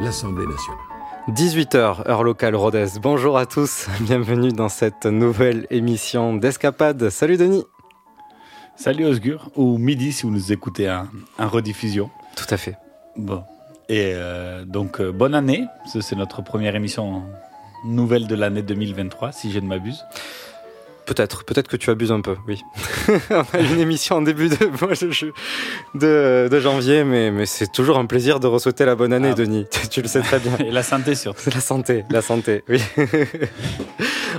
l'Assemblée nationale. 18h, heure locale Rodez. Bonjour à tous, bienvenue dans cette nouvelle émission d'Escapade. Salut Denis. Salut Osgur, ou midi si vous nous écoutez en, en rediffusion. Tout à fait. Bon. Et euh, donc, euh, bonne année. Ce- C'est notre première émission nouvelle de l'année 2023, si je ne m'abuse. Peut-être, peut-être que tu abuses un peu, oui. On a une émission en début de, de, de janvier, mais, mais c'est toujours un plaisir de re-souhaiter la bonne année, Ah. Denis. Tu le sais très bien. Et la santé surtout. La santé, la santé, oui.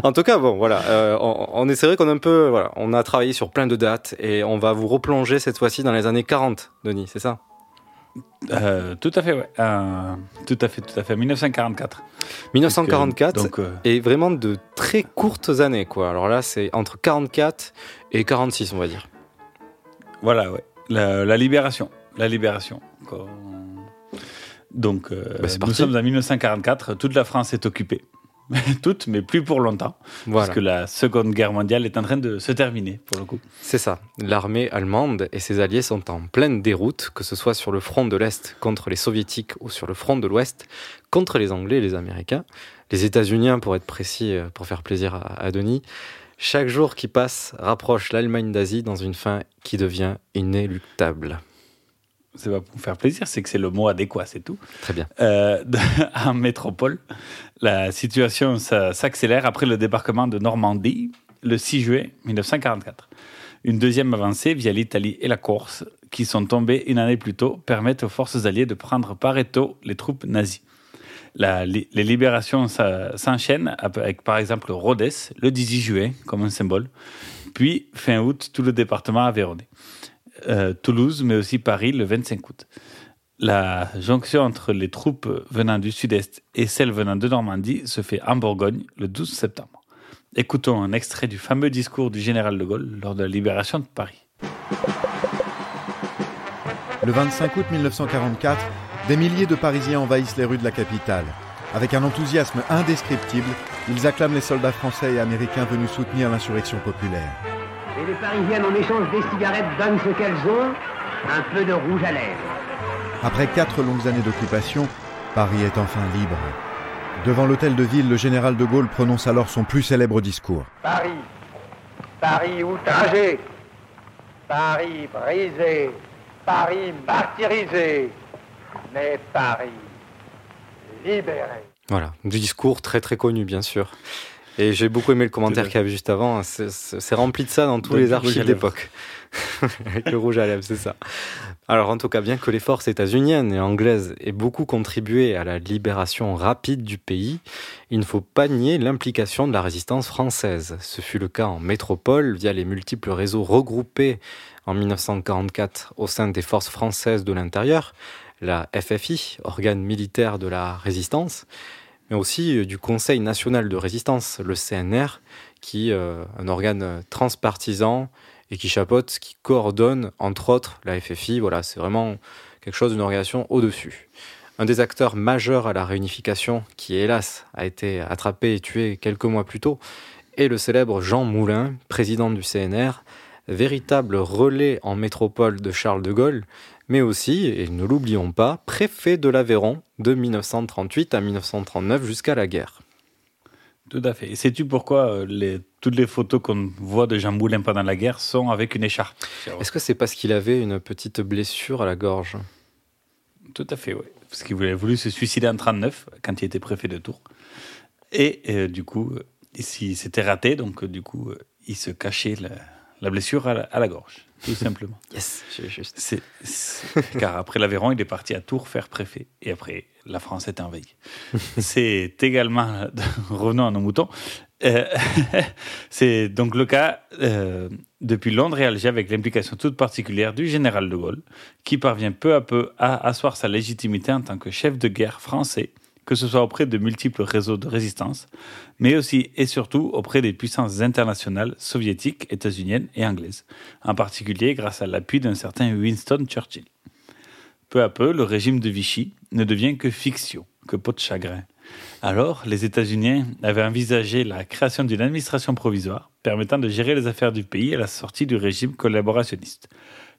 en tout cas, bon, voilà, euh, on, on est c'est vrai qu'on a un peu, voilà, on a travaillé sur plein de dates et on va vous replonger cette fois-ci dans les années 40, Denis, c'est ça? Euh, tout à fait, ouais. Euh, tout à fait, tout à fait. 1944. 1944 Donc, euh, et vraiment de très courtes années, quoi. Alors là, c'est entre 44 et 46, on va dire. voilà, ouais. La, la libération. La libération. Donc, euh, Bah, nous parti. sommes en 1944. Toute la France est occupée. Toute, mais plus pour longtemps. Voilà. Parce que la Seconde Guerre mondiale est en train de se terminer, pour le coup. C'est ça. L'armée allemande et ses alliés sont en pleine déroute, que ce soit sur le front de l'Est contre les Soviétiques ou sur le front de l'Ouest contre les Anglais et les Américains. Les États-Unis, pour être précis, euh, pour faire plaisir à, à Denis. Chaque jour qui passe rapproche l'Allemagne d'Asie dans une fin qui devient inéluctable. C'est pas pour me faire plaisir, c'est que c'est le mot adéquat, c'est tout. Très bien. Euh, de- en métropole, la situation s'accélère après le débarquement de Normandie le 6 juillet 1944. Une deuxième avancée via l'Italie et la Corse, qui sont tombées une année plus tôt, permettent aux forces alliées de prendre par étau les troupes nazies. La- les libérations s'enchaînent avec par exemple Rhodes le 18 juillet comme un symbole, puis fin août tout le département aveyronais. Euh, Toulouse, mais aussi Paris le 25 août. La jonction entre les troupes venant du sud-est et celles venant de Normandie se fait en Bourgogne le 12 septembre. Écoutons un extrait du fameux discours du général de Gaulle lors de la libération de Paris. Le 25 août 1944, des milliers de Parisiens envahissent les rues de la capitale. Avec un enthousiasme indescriptible, ils acclament les soldats français et américains venus soutenir l'insurrection populaire. Et les Parisiennes, en échange des cigarettes, donnent ce qu'elles ont, un peu de rouge à lèvres. Après quatre longues années d'occupation, Paris est enfin libre. Devant l'hôtel de ville, le général de Gaulle prononce alors son plus célèbre discours. Paris, Paris outragé, Paris brisé, Paris martyrisé, mais Paris libéré. Voilà, du discours très très connu, bien sûr. Et j'ai beaucoup aimé le commentaire qu'il y avait juste avant. C'est- rempli de ça dans tous Donc, les archives d'époque. Avec le rouge à lèvres, c'est ça. Alors, en tout cas, bien que les forces états-uniennes et anglaises aient beaucoup contribué à la libération rapide du pays, il ne faut pas nier l'implication de la résistance française. Ce fut le cas en métropole via les multiples réseaux regroupés en 1944 au sein des forces françaises de l'intérieur, la FFI, organe militaire de la résistance, mais aussi euh, du Conseil national de résistance, le CNR, qui est un organe euh, transpartisan et qui chapeaute, qui coordonne, entre autres, la FFI. Voilà, c'est vraiment quelque chose d'une organisation au-dessus. Un des acteurs majeurs à la réunification, qui hélas a été attrapé et tué quelques mois plus tôt, est le célèbre Jean Moulin, président du CNR, véritable relais en métropole de Charles de Gaulle, mais aussi, et ne l'oublions pas, préfet de l'Aveyron de 1938 à 1939 jusqu'à la guerre. Tout à fait. Et sais-tu pourquoi euh, les, toutes les photos qu'on voit de Jean Moulin pendant la guerre sont avec une écharpe Est-ce que c'est parce qu'il avait une petite blessure à la gorge? Tout à fait, oui. Parce qu'il voulait voulu se suicider en 39 quand il était préfet de Tours. Et euh, du coup, si c'était raté, donc euh, du coup, euh, il se cachait la, la blessure à la, à la gorge, tout simplement. Yes, juste. Car après l'Aveyron, il est parti à Tours faire préfet. Et après, la France est envahie. c'est également, revenons à nos moutons, euh, c'est donc le cas euh, depuis Londres et Alger avec l'implication toute particulière du général de Gaulle, qui parvient peu à peu à asseoir sa légitimité en tant que chef de guerre français, que ce soit auprès de multiples réseaux de résistance, mais aussi et surtout auprès des puissances internationales soviétiques, états-uniennes et anglaises, en particulier grâce à l'appui d'un certain Winston Churchill. Peu à peu, le régime de Vichy ne devient que fiction, que peau de chagrin. Alors, les États-Unis avaient envisagé la création d'une administration provisoire permettant de gérer les affaires du pays à la sortie du régime collaborationniste.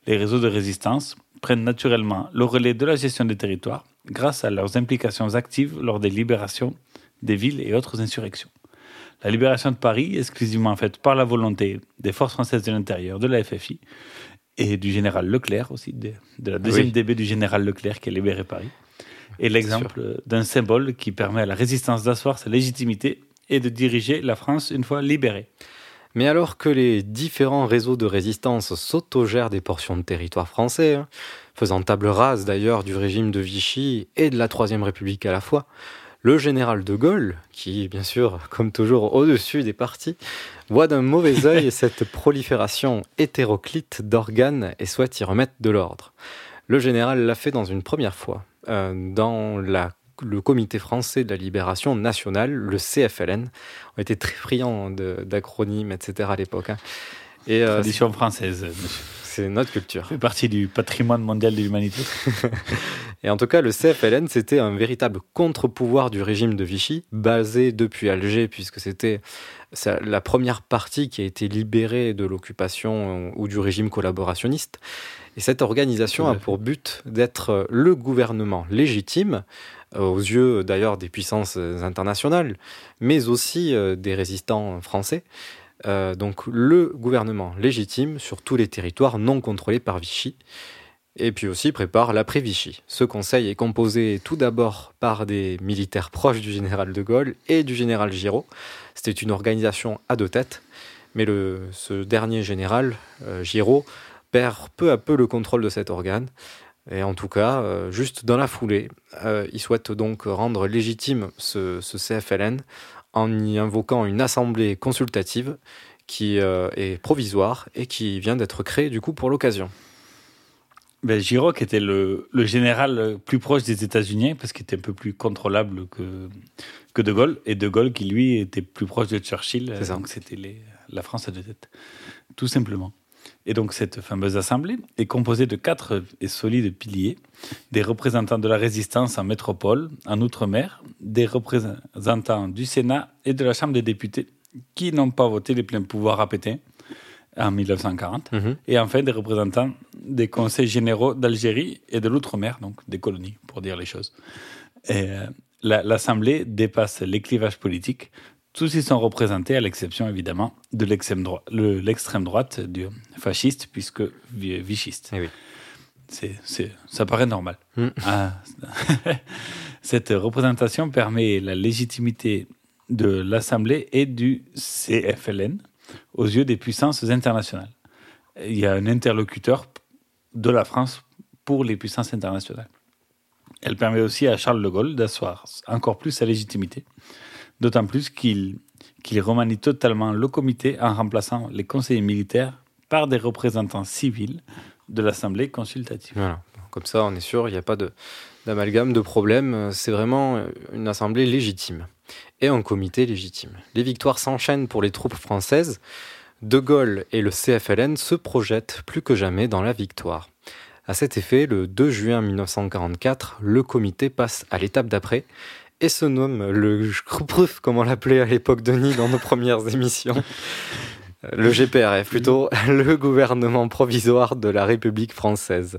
Les réseaux de résistance prennent naturellement le relais de la gestion des territoires grâce à leurs implications actives lors des libérations des villes et autres insurrections. La libération de Paris, exclusivement faite par la volonté des forces françaises de l'intérieur, de la FFI, et du général Leclerc aussi, de, de la deuxième Oui. DB du général Leclerc qui a libéré Paris, est l'exemple d'un symbole qui permet à la résistance d'asseoir sa légitimité et de diriger la France une fois libérée. Mais alors que les différents réseaux de résistance s'autogèrent des portions de territoire français, hein, faisant table rase d'ailleurs du régime de Vichy et de la Troisième République à la fois, le général de Gaulle, qui bien sûr, comme toujours au-dessus des partis, voit d'un mauvais œil cette prolifération hétéroclite d'organes et souhaite y remettre de l'ordre. Le général l'a fait dans une première fois, euh, dans la le Comité français de la libération nationale, le CFLN. On était très friands d'acronymes, etc. à l'époque. hein. Et euh, Tradition française, monsieur. c'est notre culture. fait partie du patrimoine mondial de l'humanité. Et en tout cas, le CFLN, c'était un véritable contre-pouvoir du régime de Vichy, basé depuis Alger, puisque c'était la première partie qui a été libérée de l'occupation euh, ou du régime collaborationniste. Et cette organisation a pour but d'être le gouvernement légitime, aux yeux d'ailleurs des puissances euh, internationales, mais aussi euh, des résistants français. Euh, donc le gouvernement légitime sur tous les territoires non contrôlés par Vichy. Et puis aussi prépare l'après-Vichy. Ce conseil est composé tout d'abord par des militaires proches du général de Gaulle et du général Giraud. C'était une organisation à deux têtes, mais ce dernier général, euh, Giraud, perd peu à peu le contrôle de cet organe. Et en tout cas, euh, juste dans la foulée, euh, il souhaite donc rendre légitime ce, ce CFLN en y invoquant une assemblée consultative qui euh, est provisoire et qui vient d'être créée du coup pour l'occasion. Ben, qui était le, le général plus proche des États-Unis, parce qu'il était un peu plus contrôlable que, que De Gaulle, et De Gaulle, qui lui était plus proche de Churchill, C'est ça. donc c'était la France à deux têtes, tout simplement. Et donc cette fameuse assemblée est composée de quatre et solides piliers, des représentants de la résistance en métropole, en outre-mer, des représentants du Sénat et de la Chambre des députés qui n'ont pas voté les pleins pouvoirs à Pétain en 1940, Mhm. et enfin des représentants des conseils généraux d'Algérie et de l'outre-mer, donc des colonies, pour dire les choses. Et, euh, la- L'Assemblée dépasse les clivages politiques. Tous y sont représentés, à l'exception évidemment de l'extrême droi- le- l'extrême droite du fasciste, puisque vi- vichiste. Eh oui. C'est- c'est- ça paraît normal. Mm. Ah, Cette représentation permet la légitimité de l'Assemblée et du CFLN aux yeux des puissances internationales. Il y a un interlocuteur de la France pour les puissances internationales. Elle permet aussi à Charles de Gaulle d'asseoir encore plus sa légitimité, d'autant plus qu'il remanie totalement le comité en remplaçant les conseillers militaires par des représentants civils de l'Assemblée consultative. Voilà. Comme ça, on est sûr, il n'y a pas d'amalgame, de problème. C'est vraiment une assemblée légitime et un comité légitime. Les victoires s'enchaînent pour les troupes françaises. De Gaulle et le CFLN se projettent plus que jamais dans la victoire. À cet effet, le 2 juin 1944, le comité passe à l'étape d'après et se nomme le Schruprüf, comme on l'appelait à l'époque Denis dans nos premières émissions. Le GPRF, plutôt le gouvernement provisoire de la République française.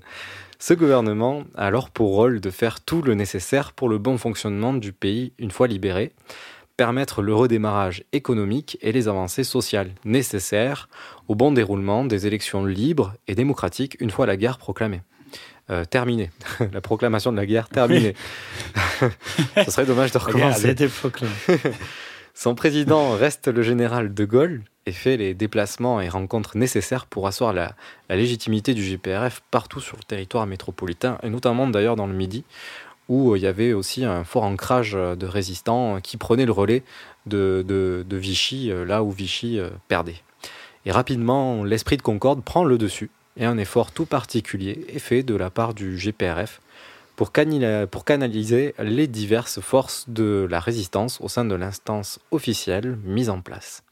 Ce gouvernement a alors pour rôle de faire tout le nécessaire pour le bon fonctionnement du pays une fois libéré, permettre le redémarrage économique et les avancées sociales nécessaires au bon déroulement des élections libres et démocratiques une fois la guerre proclamée. Euh, terminée. la proclamation de la guerre terminée. Ce serait dommage de recommencer. Son président reste le général de Gaulle et fait les déplacements et rencontres nécessaires pour asseoir la, la légitimité du GPRF partout sur le territoire métropolitain, et notamment d'ailleurs dans le Midi, où il y avait aussi un fort ancrage de résistants qui prenaient le relais de, de, de Vichy, euh, là où Vichy euh, perdait. Et rapidement, l'esprit de concorde prend le dessus, et un effort tout particulier est fait de la part du GPRF pour, canaliser les diverses forces de la résistance au sein de l'instance officielle mise en place.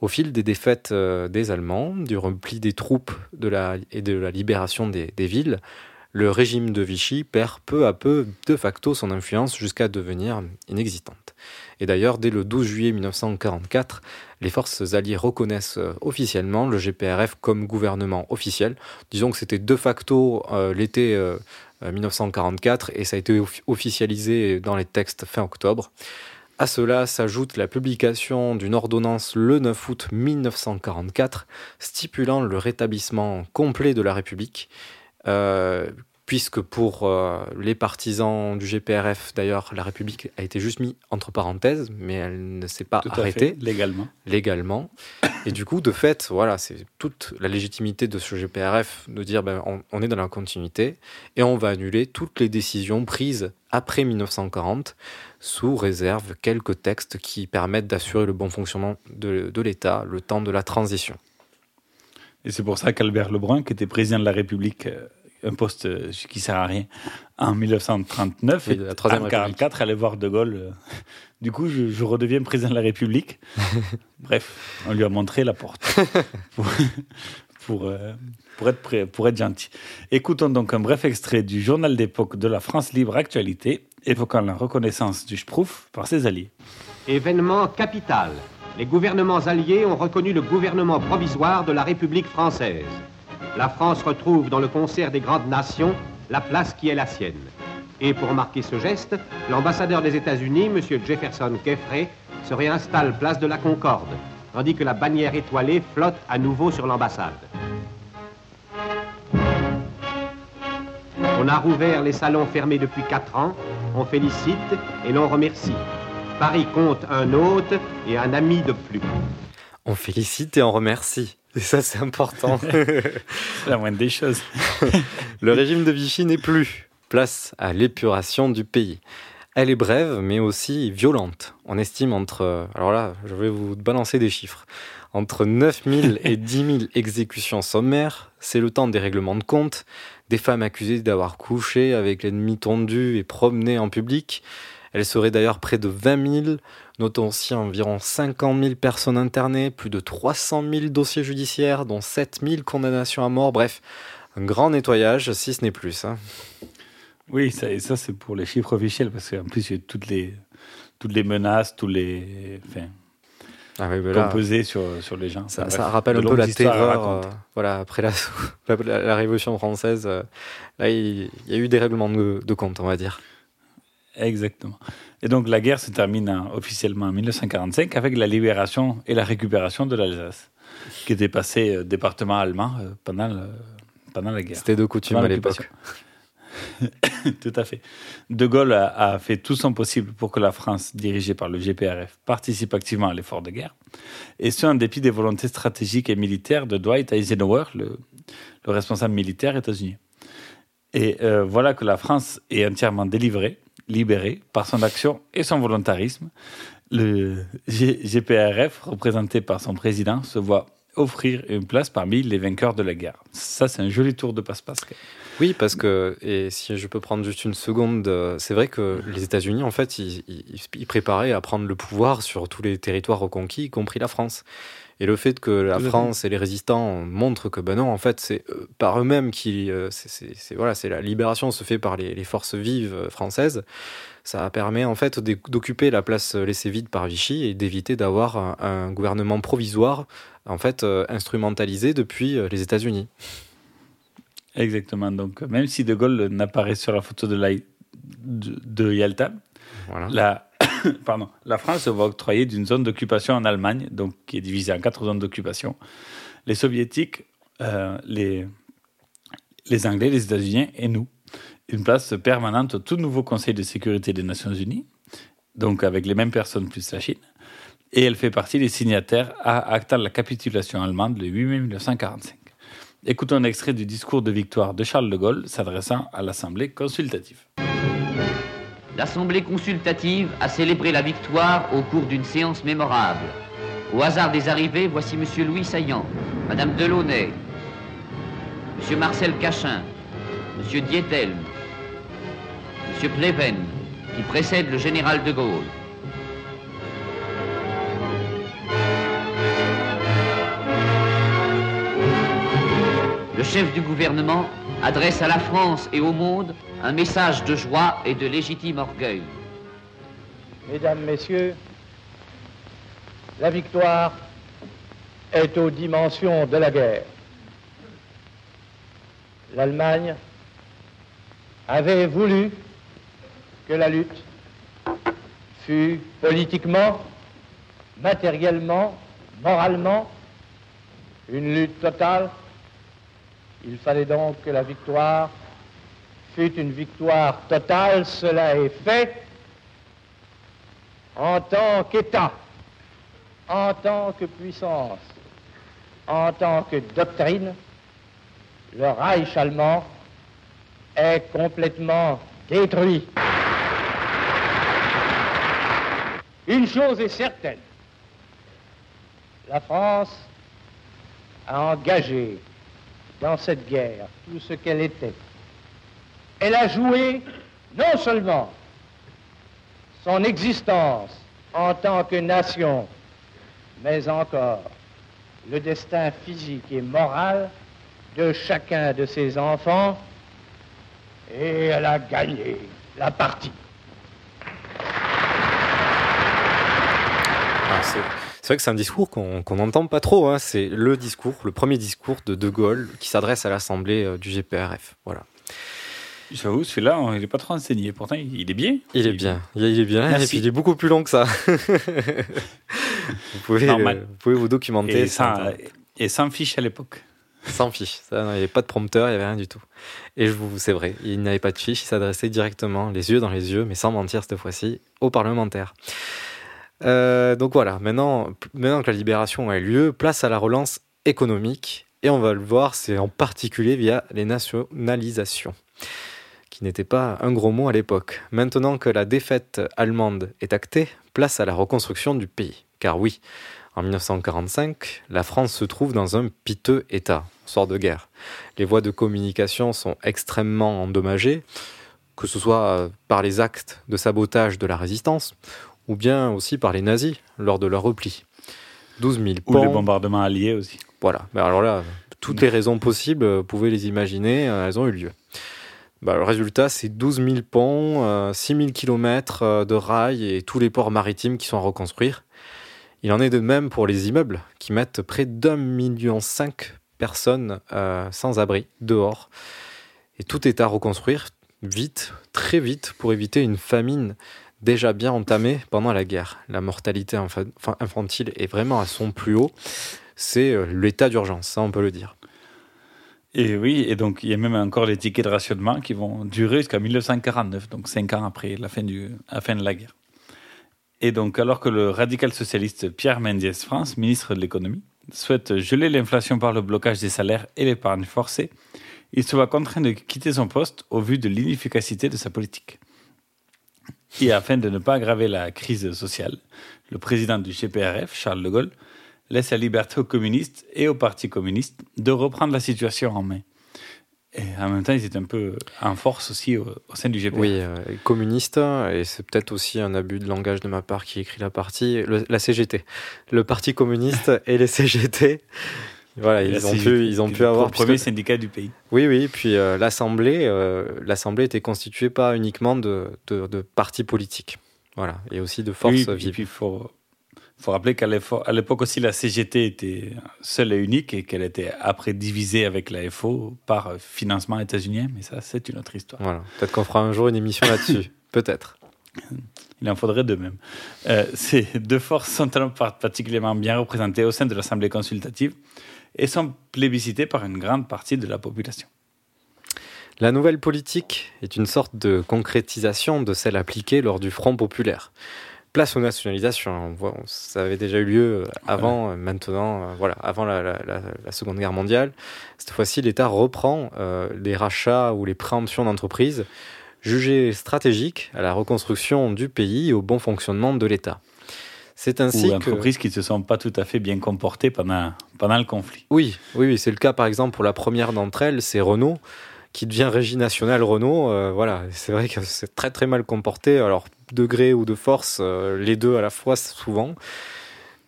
Au fil des défaites euh, des Allemands, du repli des troupes et de la libération des, des villes, le régime de Vichy perd peu à peu de facto son influence jusqu'à devenir inexistante. Et d'ailleurs, dès le 12 juillet 1944, les forces alliées reconnaissent euh, officiellement le GPRF comme gouvernement officiel. Disons que c'était de facto euh, l'été euh, 1944 et ça a été officialisé dans les textes fin octobre. À cela s'ajoute la publication d'une ordonnance le 9 août 1944 stipulant le rétablissement complet de la République. Euh, puisque pour euh, les partisans du GPRF, d'ailleurs, la République a été juste mise entre parenthèses, mais elle ne s'est pas Tout arrêtée fait, légalement. légalement. Et du coup, de fait, voilà, c'est toute la légitimité de ce GPRF de dire ben, on, on est dans la continuité et on va annuler toutes les décisions prises après 1940 sous réserve quelques textes qui permettent d'assurer le bon fonctionnement de, de l'État le temps de la transition. Et c'est pour ça qu'Albert Lebrun, qui était président de la République, euh, un poste euh, qui sert à rien, en 1939, Oui, de la Troisième en 1944, allait voir De Gaulle. euh, Du coup, je, je redeviens président de la République. Bref, on lui a montré la porte pour, pour, euh, pour être, prêt, pour être gentil. Écoutons donc un bref extrait du journal d'époque de la France Libre Actualité, évoquant la reconnaissance du Schtroumpf par ses alliés. Événement capital. Les gouvernements alliés ont reconnu le gouvernement provisoire de la République française. La France retrouve dans le concert des grandes nations la place qui est la sienne. Et pour marquer ce geste, l'ambassadeur des États-Unis, M. Jefferson Keffray, se réinstalle place de la Concorde, tandis que la bannière étoilée flotte à nouveau sur l'ambassade. On a rouvert les salons fermés depuis quatre ans, on félicite et l'on remercie. Paris compte un hôte et un ami de plus. On félicite et on remercie. Et ça, c'est important. La moindre des choses. Le régime de Vichy n'est plus. Place à l'épuration du pays. Elle est brève, mais aussi violente. On estime entre... Alors là, je vais vous balancer des chiffres. Entre 9000 et 10 000 exécutions sommaires, c'est le temps des règlements de compte, des femmes accusées d'avoir couché avec l'ennemi tondu et promené en public. Elle serait d'ailleurs près de 20 000. Notons aussi environ 50 000 personnes internées, plus de 300 000 dossiers judiciaires, dont 7 000 condamnations à mort. Bref, un grand nettoyage, si ce n'est plus. hein. Oui, ça, et ça c'est pour les chiffres officiels, parce qu'en plus, il y a toutes les, toutes les menaces, tous les. Enfin, Ah oui, là, sur, sur les gens. ça, Enfin, ça bref, rappelle un peu la terreur. euh, voilà, après la, la, la Révolution française, euh, là, il, il y a eu des règlements de, de compte, on va dire. Exactement. Et donc la guerre se termine en- officiellement en 1945 avec la libération et la récupération de l'Alsace, qui était passé euh, département allemand euh, pendant, le- pendant la guerre. C'était de coutume à l'époque. Tout à fait. De Gaulle a, a fait tout son possible pour que la France, dirigée par le GPRF, participe activement à l'effort de guerre. Et ce, en dépit des volontés stratégiques et militaires de Dwight Eisenhower, le, le responsable militaire états-unien. Et euh, voilà que la France est entièrement délivrée, libérée par son action et son volontarisme. Le GPRF, représenté par son président, se voit offrir une place parmi les vainqueurs de la guerre. Ça, c'est un joli tour de passe-passe. Oui, parce que, et si je peux prendre juste une seconde, euh, c'est vrai que les États-Unis, en fait, ils préparaient à prendre le pouvoir sur tous les territoires reconquis, y compris la France. Et le fait que la. France et les résistants montrent que, ben non, en fait, c'est euh, par eux-mêmes qui, euh, c'est- voilà, c'est la libération se fait par les, les forces vives euh, françaises. Ça permet en fait d'occuper la place laissée vide par Vichy et d'éviter d'avoir un, un gouvernement provisoire, en fait, euh, instrumentalisé depuis les États-Unis. Exactement. Donc, même si De Gaulle n'apparaît sur la photo de, la, de, de Yalta, Voilà. la, pardon, la France va octroyer d'une zone d'occupation en Allemagne, donc qui est divisée en quatre zones d'occupation. Les Soviétiques, euh, les, Anglais, les États-Unis et nous. Une place permanente au tout nouveau Conseil de sécurité des Nations Unies, donc avec les mêmes personnes plus la Chine. et elle fait partie des signataires à actant la capitulation allemande le 8 mai 1945. Écoutons un extrait du discours de victoire de Charles de Gaulle s'adressant à l'Assemblée consultative. L'Assemblée consultative a célébré la victoire au cours d'une séance mémorable. Au hasard des arrivées, voici M. Louis Saillant, Mme Delaunay, M. Marcel Cachin, M. Dietelm, M. Pleven, qui précède le général de Gaulle. Le chef du gouvernement adresse à la France et au monde un message de joie et de légitime orgueil. Mesdames, Messieurs, la victoire est aux dimensions de la guerre. L'Allemagne avait voulu que la lutte fût politiquement, matériellement, moralement, une lutte totale. Il fallait donc que la victoire fût une victoire totale. Cela est fait en tant qu'État, en tant que puissance, en tant que doctrine. Le Reich allemand est complètement détruit. Une chose est certaine, la France a engagé dans cette guerre tout ce qu'elle était. Elle a joué non seulement son existence en tant que nation, mais encore le destin physique et moral de chacun de ses enfants, et elle a gagné la partie. Ah, c'est vrai que c'est un discours qu'on n'entend pas trop. Hein. C'est le discours, le premier discours de De Gaulle qui s'adresse à l'Assemblée euh, du GPRF. Voilà. J'avoue, celui-là, il n'est pas trop enseigné. Pourtant, il est bien. Il est bien. Il est bien. Et puis, il est beaucoup plus long que ça. vous, pouvez, euh, vous pouvez vous documenter. Et sans, et sans fiche à l'époque. Sans fiche. Ça, il n'y avait pas de prompteur, il n'y avait rien du tout. Et je vous, c'est vrai, il n'y avait pas de fiche. Il s'adressait directement, les yeux dans les yeux, mais sans mentir cette fois-ci, aux parlementaires. Euh, donc voilà, maintenant, maintenant que la libération a eu lieu, place à la relance économique. Et on va le voir, c'est en particulier via les nationalisations, qui n'était pas un gros mot à l'époque. Maintenant que la défaite allemande est actée, place à la reconstruction du pays. Car oui, en 1945, la France se trouve dans un piteux état, sort de guerre. Les voies de communication sont extrêmement endommagées, que ce soit par les actes de sabotage de la résistance ou bien aussi par les nazis lors de leur repli. 12 000 ponts. Ou les bombardements alliés aussi. Voilà. Mais alors là, toutes les raisons possibles, vous pouvez les imaginer, euh, elles ont eu lieu. Bah, le résultat, c'est 12 000 ponts, 6 000 kilomètres de rails et tous les ports maritimes qui sont à reconstruire. Il en est de même pour les immeubles qui mettent près d'un million cinq personnes euh, sans abri dehors. Et tout est à reconstruire vite, très vite, pour éviter une famine déjà bien entamé pendant la guerre. La mortalité infantile est vraiment à son plus haut. C'est euh, l'état d'urgence, ça on peut le dire. Et oui, et donc il y a même encore les tickets de rationnement qui vont durer jusqu'à 1949, donc cinq ans après la fin, de la guerre. Et donc, alors que le radical socialiste Pierre Mendiès France, ministre de l'économie, souhaite geler l'inflation par le blocage des salaires et l'épargne forcée, il se voit contraint de quitter son poste au vu de l'inefficacité de sa politique. Et afin de ne pas aggraver la crise sociale, le président du GPRF, Charles de Gaulle, laisse la liberté aux communistes et au Parti communiste de reprendre la situation en main. Et en même temps, ils étaient un peu en force aussi au, sein du GPRF. Oui, euh, communiste, et c'est peut-être aussi un abus de langage de ma part qui écrit la partie, la CGT. Le Parti communiste et les CGT voilà, ils ont, pu, ils ont pu avoir. Le premier syndicat du pays. Oui, oui. Puis euh, l'Assemblée, euh, l'Assemblée était constituée pas uniquement de, de, partis politiques. Voilà, et aussi de forces oui, vives. Et puis il faut, faut rappeler qu'à l'époque aussi, la CGT était seule et unique et qu'elle était après divisée avec la FO par financement états-unien. Mais ça, c'est une autre histoire. Voilà. Peut-être qu'on fera un jour une émission là-dessus. Peut-être. Il en faudrait deux même. Euh, ces deux forces sont particulièrement bien représentées au sein de l'Assemblée consultative et sont plébiscités par une grande partie de la population? La nouvelle politique est une sorte de concrétisation de celle appliquée lors du Front populaire. Place aux nationalisations. On voit, ça avait déjà eu lieu avant, ouais. maintenant, voilà, avant la, la, la, la, Seconde Guerre mondiale. Cette fois-ci, l'État reprend euh, les rachats ou les préemptions d'entreprises jugées stratégiques à la reconstruction du pays et au bon fonctionnement de l'État. C'est ainsi Ou d'entreprises que... qui ne se sont pas tout à fait bien comportées pendant, pendant le conflit. Oui, oui, oui c'est le cas par exemple pour la première d'entre elles, c'est Renault, qui devient régie nationale Renault. Euh, voilà, c'est vrai que c'est très très mal comporté. Alors, degré ou de force, euh, les deux à la fois souvent.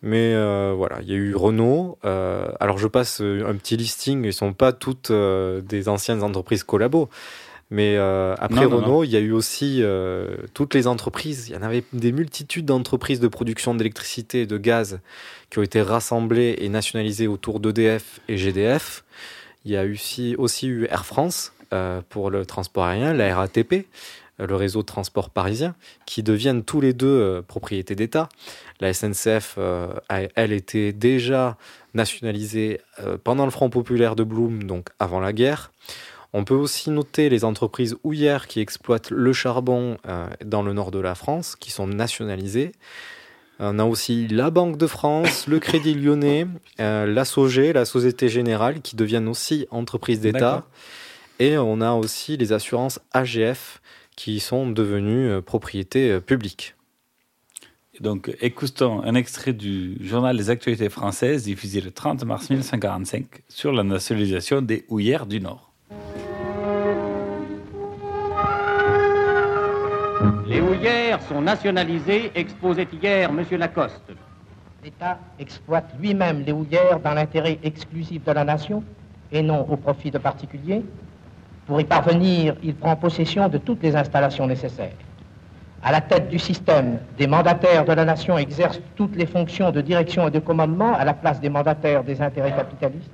Mais euh, voilà, il y a eu Renault. Euh, alors je passe un petit listing, ils ne sont pas toutes euh, des anciennes entreprises collabos. Mais après non, Renault, non, il y a eu aussi toutes les entreprises. Il y en avait des multitudes d'entreprises de production d'électricité et de gaz qui ont été rassemblées et nationalisées autour d'EDF et GDF. Il y a aussi, aussi eu Air France pour le transport aérien, la RATP, le réseau de transport parisien, qui deviennent tous les deux euh, propriétés d'État. La SNCF, euh, elle, était déjà nationalisée euh, pendant le Front populaire de Blum, donc avant la guerre. On peut aussi noter les entreprises houillères qui exploitent le charbon dans le nord de la France, qui sont nationalisées. On a aussi la Banque de France, le Crédit Lyonnais, euh, la SOG, la Société Générale, qui deviennent aussi entreprises d'État. Et on a aussi les assurances AGF, qui sont devenues euh, propriétés euh, publiques. Donc, écoutons un extrait du journal des actualités françaises diffusé le 30 mars 1945 sur la nationalisation des houillères du Nord. Les houillères sont nationalisées, exposait hier M. Lacoste. L'État exploite lui-même les houillères dans l'intérêt exclusif de la nation et non au profit de particuliers. Pour y parvenir, il prend possession de toutes les installations nécessaires. À la tête du système, des mandataires de la nation exercent toutes les fonctions de direction et de commandement à la place des mandataires des intérêts capitalistes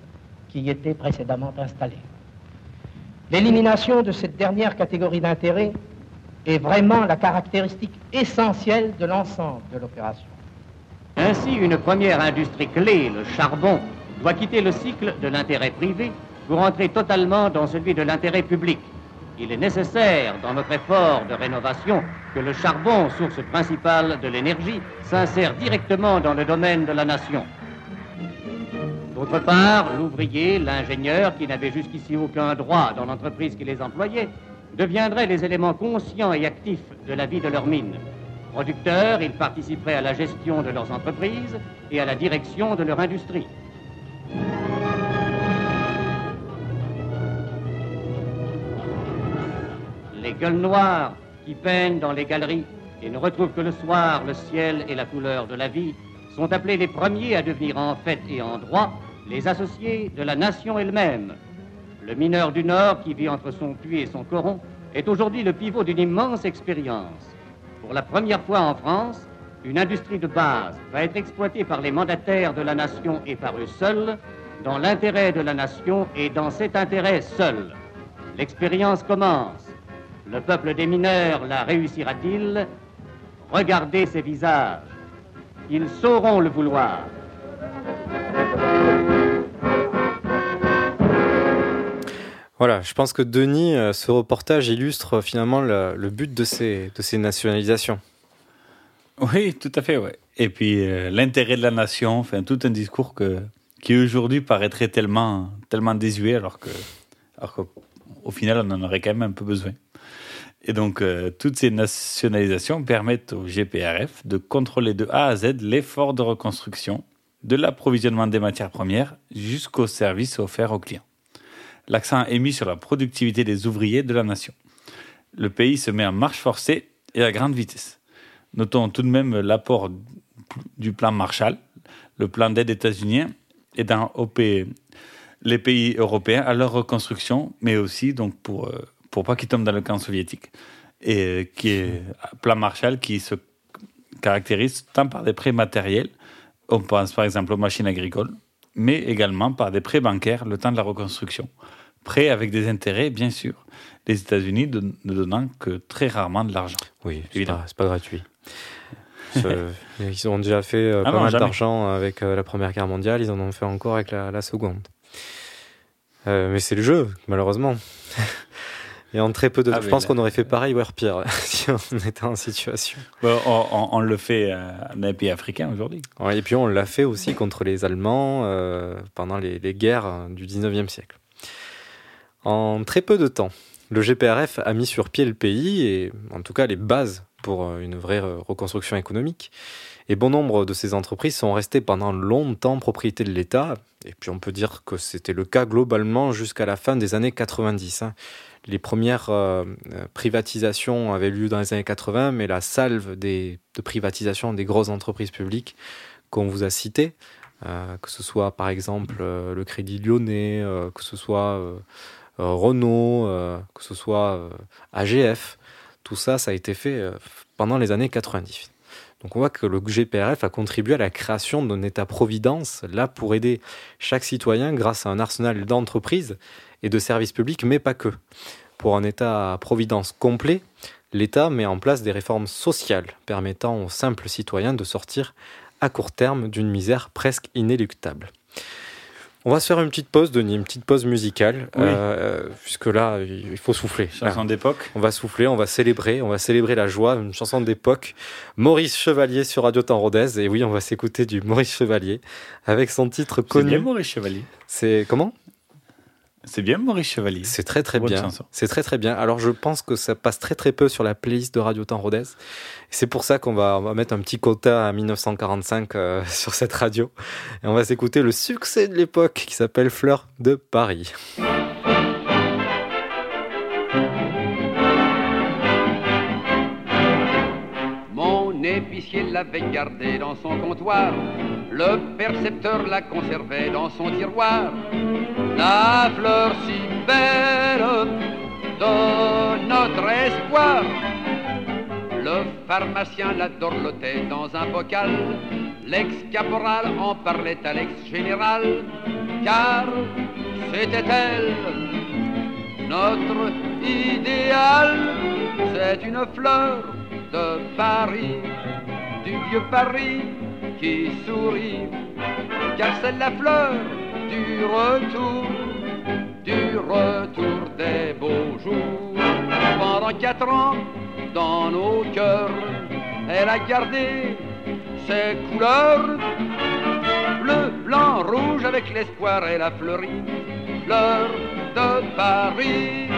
qui y étaient précédemment installés. L'élimination de cette dernière catégorie d'intérêts est vraiment la caractéristique essentielle de l'ensemble de l'opération. Ainsi, une première industrie clé, le charbon, doit quitter le cycle de l'intérêt privé pour entrer totalement dans celui de l'intérêt public. Il est nécessaire, dans notre effort de rénovation, que le charbon, source principale de l'énergie, s'insère directement dans le domaine de la nation. D'autre part, l'ouvrier, l'ingénieur, qui n'avait jusqu'ici aucun droit dans l'entreprise qui les employait, deviendraient les éléments conscients et actifs de la vie de leur mine. Producteurs, ils participeraient à la gestion de leurs entreprises et à la direction de leur industrie. Les gueules noires qui peignent dans les galeries et ne retrouvent que le soir le ciel et la couleur de la vie, sont appelés les premiers à devenir en fait et en droit les associés de la nation elle-même. Le mineur du Nord qui vit entre son puits et son coron est aujourd'hui le pivot d'une immense expérience. Pour la première fois en France, une industrie de base va être exploitée par les mandataires de la nation et par eux seuls, dans l'intérêt de la nation et dans cet intérêt seul. L'expérience commence. Le peuple des mineurs la réussira-t-il? Regardez ces visages. Ils sauront le vouloir. Voilà, je pense que Denis, euh, ce reportage illustre finalement le, le but de ces, de ces nationalisations. Oui, tout à fait, ouais. Et puis euh, l'intérêt de la nation, enfin tout un discours que, qui aujourd'hui paraîtrait tellement, tellement désuet alors que, alors qu'au final on en aurait quand même un peu besoin. Et donc, euh, toutes ces nationalisations permettent au GPRF de contrôler de A à Z l'effort de reconstruction, de l'approvisionnement des matières premières jusqu'au service offert aux clients. L'accent est mis sur la productivité des ouvriers de la nation. Le pays se met en marche forcée et à grande vitesse. Notons tout de même l'apport du plan Marshall, le plan d'aide états-unien, OP, les pays européens à leur reconstruction, mais aussi donc pour euh, pour pas qu'ils tombent dans le camp soviétique. Et euh, qui est plan Marshall qui se caractérise tant par des prêts matériels, on pense par exemple aux machines agricoles, mais également par des prêts bancaires le temps de la reconstruction. Prêts avec des intérêts, bien sûr. Les États-Unis ne donnant que très rarement de l'argent. Oui, c'est pas, pas gratuit. ils ont déjà fait euh, ah pas non, mal d'argent avec euh, la Première Guerre mondiale, ils en ont fait encore avec la, la Seconde. Euh, mais c'est le jeu, malheureusement. Et en très peu de temps, Ah, je mais pense qu'on aurait fait pareil, voire pire, si on était en situation. Bon, on, on- on le fait euh, dans les pays africains aujourd'hui. Ouais, et puis on l'a fait aussi contre les Allemands euh, pendant les, les guerres euh, du 19e siècle. En très peu de temps, le GPRF a mis sur pied le pays et en tout cas les bases pour euh, une vraie euh, reconstruction économique. Et bon nombre de ces entreprises sont restées pendant longtemps propriété de l'État. Et puis on peut dire que c'était le cas globalement jusqu'à la fin des années 90. hein. Les premières euh, euh, privatisations avaient lieu dans les années 80, mais la salve de privatisation des grosses entreprises publiques qu'on vous a citées, euh, que ce soit par exemple le Crédit Lyonnais, que ce soit Renault, que ce soit AGF, tout ça, ça a été fait pendant les années 90. Donc on voit que le GPRF a contribué à la création d'un État-providence, là pour aider chaque citoyen grâce à un arsenal d'entreprises et de services publics, mais pas que. Pour un État-providence complet, l'État met en place des réformes sociales permettant aux simples citoyens de sortir à court terme d'une misère presque inéluctable. On va se faire une petite pause, Denis, une petite pause musicale, Oui. euh, puisque là, il faut souffler. Chanson d'époque. On va souffler, on va célébrer, on va célébrer la joie, une chanson d'époque. Maurice Chevalier sur Radio Temps Rodez, et oui, on va s'écouter du Maurice Chevalier avec son titre C'est connu. bien Maurice Chevalier. C'est comment? C'est bien Maurice Chevalier. C'est très très Bonne bien. C'est très très bien. Alors je pense que ça passe très très peu sur la playlist de Radio Temps Rodez. C'est pour ça qu'on va, on va mettre un petit quota à 1945 euh, sur cette radio. Et on va s'écouter le succès de l'époque qui s'appelle Fleur de Paris. Mon épicier l'avait gardé dans son comptoir, le percepteur la conservait dans son tiroir. La fleur si belle de notre espoir. Le pharmacien la dorlotait dans un bocal, l'ex-caporal en parlait à l'ex-général, car c'était elle, notre idéal. C'est une fleur de Paris, du vieux Paris qui sourit, car c'est la fleur du retour, du retour des beaux jours. Pendant quatre ans, dans nos cœurs, elle a gardé ses couleurs, bleu, blanc, rouge, avec l'espoir, elle a fleuri, fleur de Paris.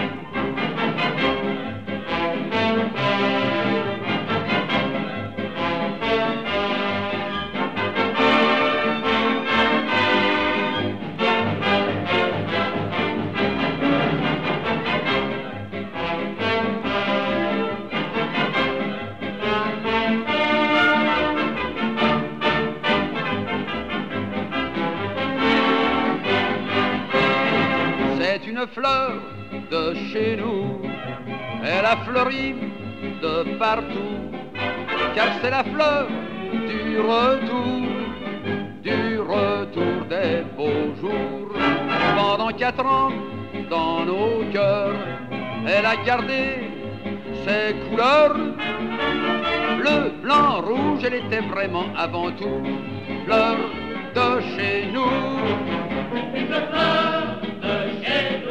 Fleur de chez nous, elle a fleuri de partout, car c'est la fleur du retour, du retour des beaux jours. Pendant quatre ans, dans nos cœurs, elle a gardé ses couleurs, bleu, blanc, rouge, elle était vraiment avant tout fleur de chez nous. Une fleur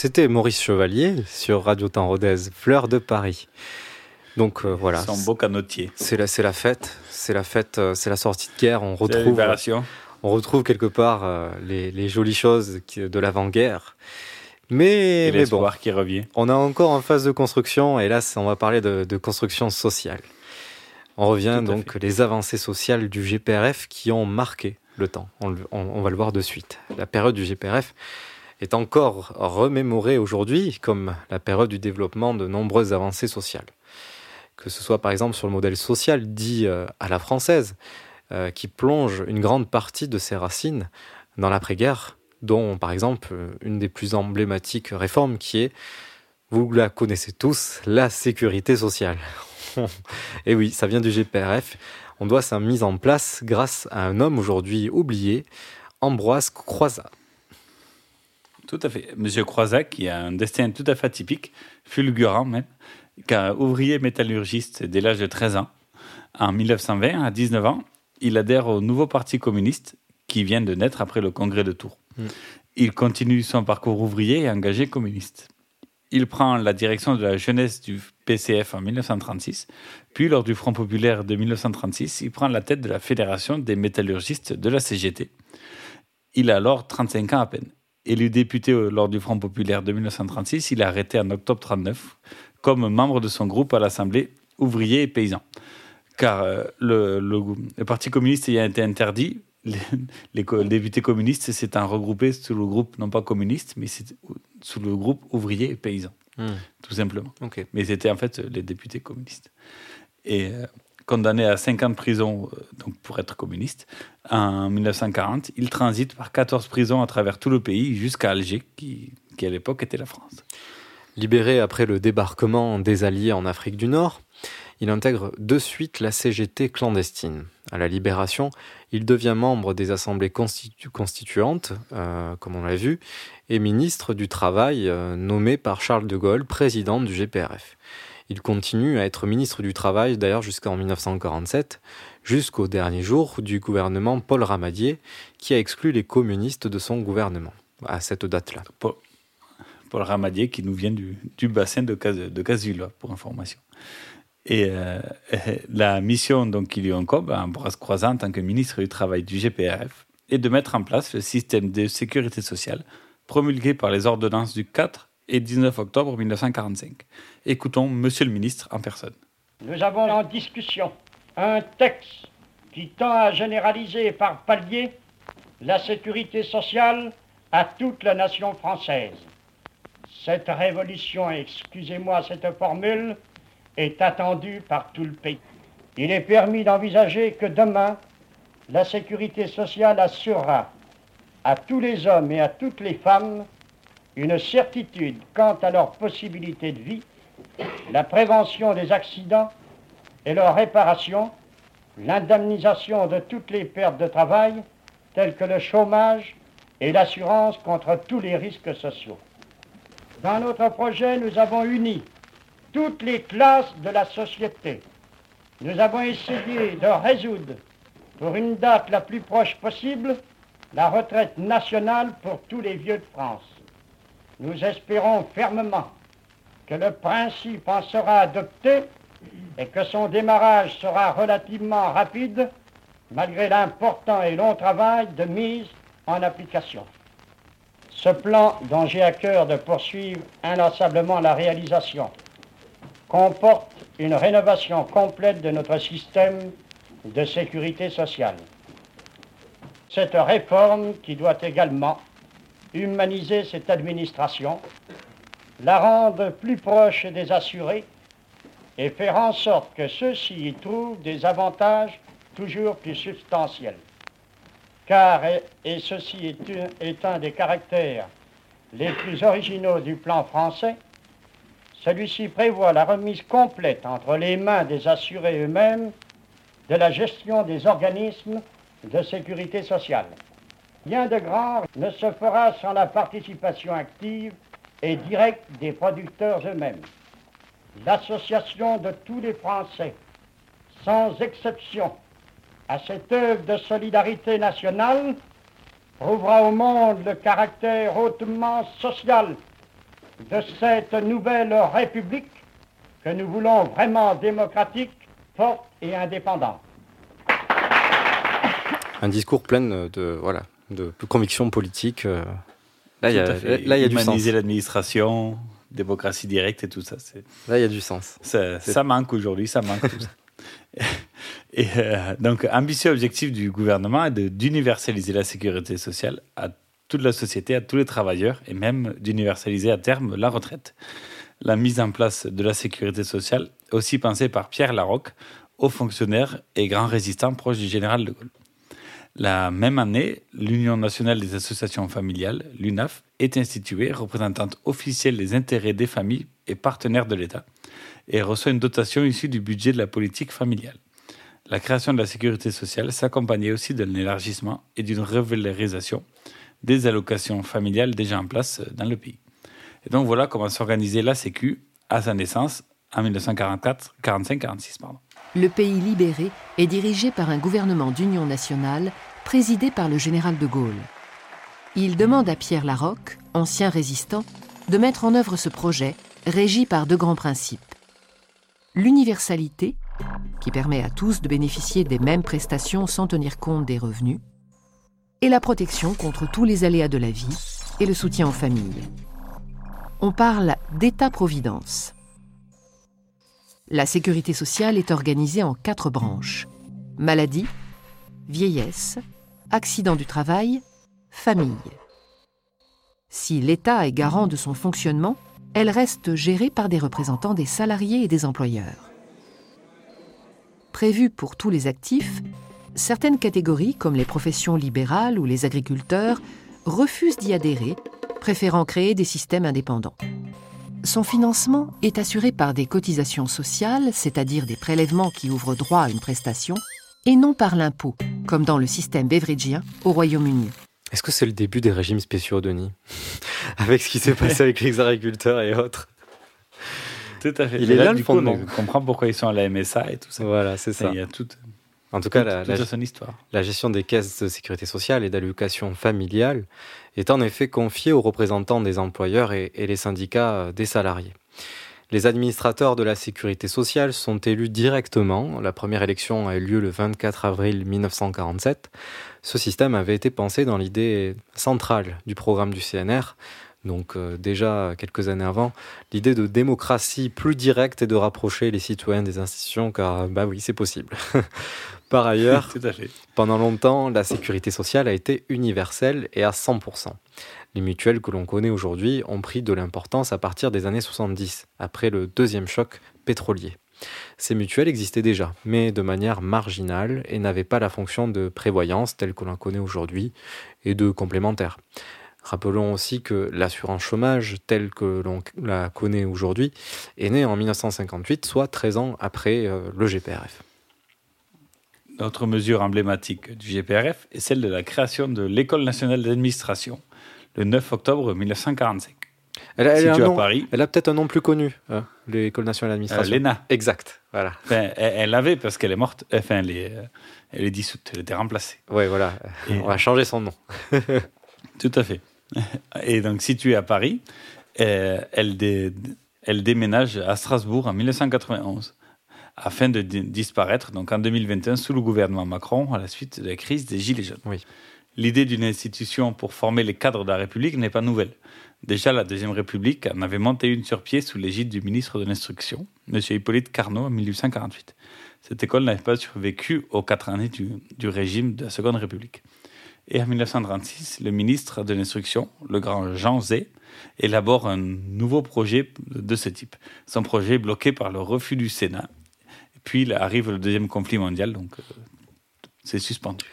C'était Maurice Chevalier sur Radio Temps Rodez, Fleur de Paris. Donc euh, voilà. Son beau canotier. C'est la, c'est la fête, c'est la fête, euh, c'est la sortie de guerre. On retrouve, on retrouve quelque part euh, les, les jolies choses de l'avant-guerre. Mais, Et mais bon, qui revient. on est encore en phase de construction et là, c'est- on va parler de, de construction sociale. On revient Tout donc les avancées sociales du GPRF qui ont marqué le temps. On- on va le voir de suite. La période du GPRF est encore remémorée aujourd'hui comme la période du développement de nombreuses avancées sociales. Que ce soit par exemple sur le modèle social dit euh, à la française, euh, qui plonge une grande partie de ses racines dans l'après-guerre, dont par exemple une des plus emblématiques réformes qui est Vous la connaissez tous, la sécurité sociale. Et oui, ça vient du GPRF. On doit sa mise en place grâce à un homme aujourd'hui oublié, Ambroise Croizat. Tout à fait. Monsieur Croizat, qui a un destin tout à fait atypique, fulgurant même, car ouvrier métallurgiste dès l'âge de 13 ans. En 1920, à 19 ans, il adhère au nouveau Parti communiste qui vient de naître après le congrès de Tours. Mm. Il continue son parcours ouvrier et engagé communiste. Il prend la direction de la jeunesse du PCF en 1936, puis lors du Front populaire de 1936, il prend la tête de la Fédération des métallurgistes de la CGT. Il a alors 35 ans à peine. Élu député au- lors du Front populaire de 1936, il est arrêté en octobre 39 comme membre de son groupe à l'Assemblée ouvrier et paysan. Car euh, le, le- le Parti communiste ayant été interdit, les, les députés communistes s'étant regroupés sous le groupe, non pas communiste, mais sous le groupe ouvrier et paysan, Hmm. tout simplement. Mais c'était en fait les députés communistes. Et euh, condamné à 5 ans de prison euh, donc pour être communiste, en 1940, il transite par 14 prisons à travers tout le pays jusqu'à Alger, qui, à l'époque était la France. Libéré après le débarquement des Alliés en Afrique du Nord, il intègre de suite la CGT clandestine. À la libération, il devient membre des assemblées constitu- constituantes, euh, comme on l'a vu, et ministre du Travail, euh, nommé par Charles de Gaulle, président du GPRF. Il continue à être ministre du Travail d'ailleurs jusqu'en 1947, jusqu'au dernier jour du gouvernement Paul Ramadier, qui a exclu les communistes de son gouvernement à cette date-là. Paul, Ramadier, qui nous vient du, bassin de, de pour information. Et euh, la mission donc, qui lui incombe à Ambroise Croizat en tant que ministre du Travail du GPRF est de mettre en place le système de sécurité sociale promulgué par les ordonnances du 4 et 19 octobre 1945. Écoutons Monsieur le ministre en personne. Nous avons en discussion un texte qui tend à généraliser par palier la sécurité sociale à toute la nation française. Cette révolution, excusez-moi cette formule, est attendue par tout le pays. Il est permis d'envisager que demain, la sécurité sociale assurera à tous les hommes et à toutes les femmes une certitude quant à leurs possibilités de vie, la prévention des accidents et leur réparation, l'indemnisation de toutes les pertes de travail, telles que le chômage et l'assurance contre tous les risques sociaux. Dans notre projet, nous avons uni toutes les classes de la société. Nous avons essayé de résoudre, pour une date la plus proche possible, la retraite nationale pour tous les vieux de France. Nous espérons fermement que le principe en sera adopté et que son démarrage sera relativement rapide malgré l'important et long travail de mise en application. Ce plan, dont j'ai à cœur de poursuivre inlassablement la réalisation, comporte une rénovation complète de notre système de sécurité sociale. Cette réforme qui doit également humaniser cette administration, la rendre plus proche des assurés et faire en sorte que ceux-ci y trouvent des avantages toujours plus substantiels. Car, et, ceci est un des caractères les plus originaux du plan français, celui-ci prévoit la remise complète entre les mains des assurés eux-mêmes de la gestion des organismes de sécurité sociale. Rien de grand ne se fera sans la participation active et directe des producteurs eux-mêmes. L'association de tous les Français, sans exception, à cette œuvre de solidarité nationale prouvera au monde le caractère hautement social de cette nouvelle République que nous voulons vraiment démocratique, forte et indépendante. Un discours plein de, voilà, de convictions politiques. euh. Là, il y a, Tout à fait. là, il y a du sens. Humaniser l'administration, démocratie directe et tout ça. c'est- Là, il y a du sens. Ça, manque aujourd'hui, ça manque tout ça. Et euh, donc, ambitieux objectif du gouvernement est d'universaliser la sécurité sociale à toute la société, à tous les travailleurs, et même d'universaliser à terme la retraite. La mise en place de la sécurité sociale, aussi pensée par Pierre Larocque, haut fonctionnaire et grand résistant proche du général de Gaulle. La même année, l'Union nationale des associations familiales, l'UNAF, est instituée, représentante officielle des intérêts des familles et partenaires de l'État, et reçoit une dotation issue du budget de la politique familiale. La création de la sécurité sociale s'accompagnait aussi d'un élargissement et d'une revalorisation des allocations familiales déjà en place dans le pays. Et donc voilà comment s'organisait la Sécu à sa naissance en 1944, 45-46. pardon. Le pays libéré est dirigé par un gouvernement d'union nationale présidé par le général de Gaulle. Il demande à Pierre Larocque, ancien résistant, de mettre en œuvre ce projet régi par deux grands principes. L'universalité, qui permet à tous de bénéficier des mêmes prestations sans tenir compte des revenus, et la protection contre tous les aléas de la vie et le soutien aux familles. On parle d'État-providence. La sécurité sociale est organisée en quatre branches. Maladie, vieillesse, accident du travail, famille. Si l'État est garant de son fonctionnement, elle reste gérée par des représentants des salariés et des employeurs. Prévue pour tous les actifs, certaines catégories, comme les professions libérales ou les agriculteurs, refusent d'y adhérer, préférant créer des systèmes indépendants. Son financement est assuré par des cotisations sociales, c'est-à-dire des prélèvements qui ouvrent droit à une prestation, et non par l'impôt, comme dans le système beveridgien au Royaume-Uni. Est-ce que c'est le début des régimes spéciaux, Denis? Avec ce qui s'est passé avec les agriculteurs et autres Tout à fait. Il Et est là, du le coup, fondement. On comprend pourquoi ils sont à la MSA et tout ça. Voilà, c'est ça. Il y a tout. En tout cas, toute- la, toute la- son histoire. la gestion des caisses de sécurité sociale et d'allocation familiale est en effet confiée aux représentants des employeurs et, et les syndicats des salariés. Les administrateurs de la sécurité sociale sont élus directement. La première élection a eu lieu le 24 avril 1947. Ce système avait été pensé dans l'idée centrale du programme du CNR, donc euh, déjà quelques années avant, l'idée de démocratie plus directe et de rapprocher les citoyens des institutions, car bah oui, c'est possible. Par ailleurs, pendant longtemps, la sécurité sociale a été universelle et à 100%. Les mutuelles que l'on connaît aujourd'hui ont pris de l'importance à partir des années 70, après le deuxième choc pétrolier. Ces mutuelles existaient déjà, mais de manière marginale et n'avaient pas la fonction de prévoyance telle que l'on connaît aujourd'hui et de complémentaire. Rappelons aussi que l'assurance chômage telle que l'on la connaît aujourd'hui est née en 1958, soit 13 ans après euh, le GPRF. Autre mesure emblématique du GPRF est celle de la création de l'École nationale d'administration le 9 octobre 1945. Elle a, un Située à nom- Paris. elle a peut-être un nom plus connu, hein, l'École nationale d'administration. Euh, l'ENA. Exact, voilà. Enfin, elle, l'avait parce qu'elle est morte. Enfin, elle est, euh, elle est dissoute. Elle était remplacée. Oui, voilà. Et- On va changer son nom. Tout à fait. Et donc, située à Paris, euh, elle, dé- elle déménage à Strasbourg en 1991 afin de di- disparaître donc en 2021 sous le gouvernement Macron à la suite de la crise des Gilets jaunes. Oui. L'idée d'une institution pour former les cadres de la République n'est pas nouvelle. Déjà, la Deuxième République en avait monté une sur pied sous l'égide du ministre de l'Instruction, M. Hippolyte Carnot, en 1848. Cette école n'avait pas survécu aux quatre années du, régime de la Seconde République. Et en 1936, le ministre de l'Instruction, le grand Jean Zay, élabore un nouveau projet de ce type. Son projet est bloqué par le refus du Sénat. Puis arrive le deuxième conflit mondial, donc euh, c'est suspendu.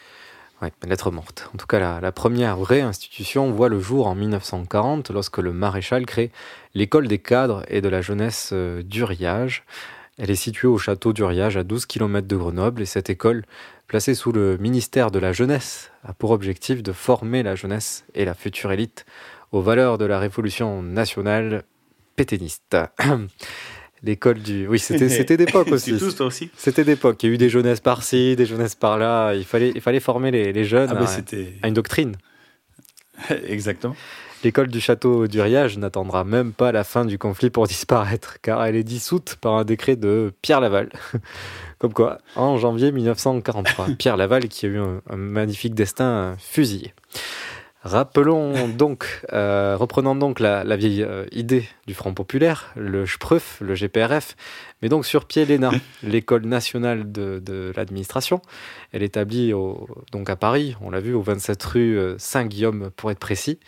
Ouais, lettre morte. En tout cas, la, première vraie institution voit le jour en 1940 lorsque le maréchal crée l'école des cadres et de la jeunesse euh, d'Uriage. Elle est située au château d'Uriage à 12 km de Grenoble et cette école, placée sous le ministère de la Jeunesse, a pour objectif de former la jeunesse et la future élite aux valeurs de la révolution nationale pétainiste. L'école du... Oui, c'était c'était d'époque aussi. Tu tousses, toi aussi C'était d'époque. Il y a eu des jeunesses par-ci, des jeunesses par-là. Il fallait, il fallait former les, les jeunes Ah, mais à, une doctrine. Exactement. L'école du château d'Uriage n'attendra même pas la fin du conflit pour disparaître, car elle est dissoute par un décret de Pierre Laval. Comme quoi, en janvier 1943. Pierre Laval qui a eu un, un magnifique destin fusillé. Rappelons donc, euh, reprenons donc la, la vieille euh, idée du Front Populaire, le SPREF, le GPRF, mais donc sur pied l'ENA, l'école nationale de, de l'administration. Elle est établie au- donc à Paris, on l'a vu, au 27 rue euh, Saint-Guillaume pour être précis.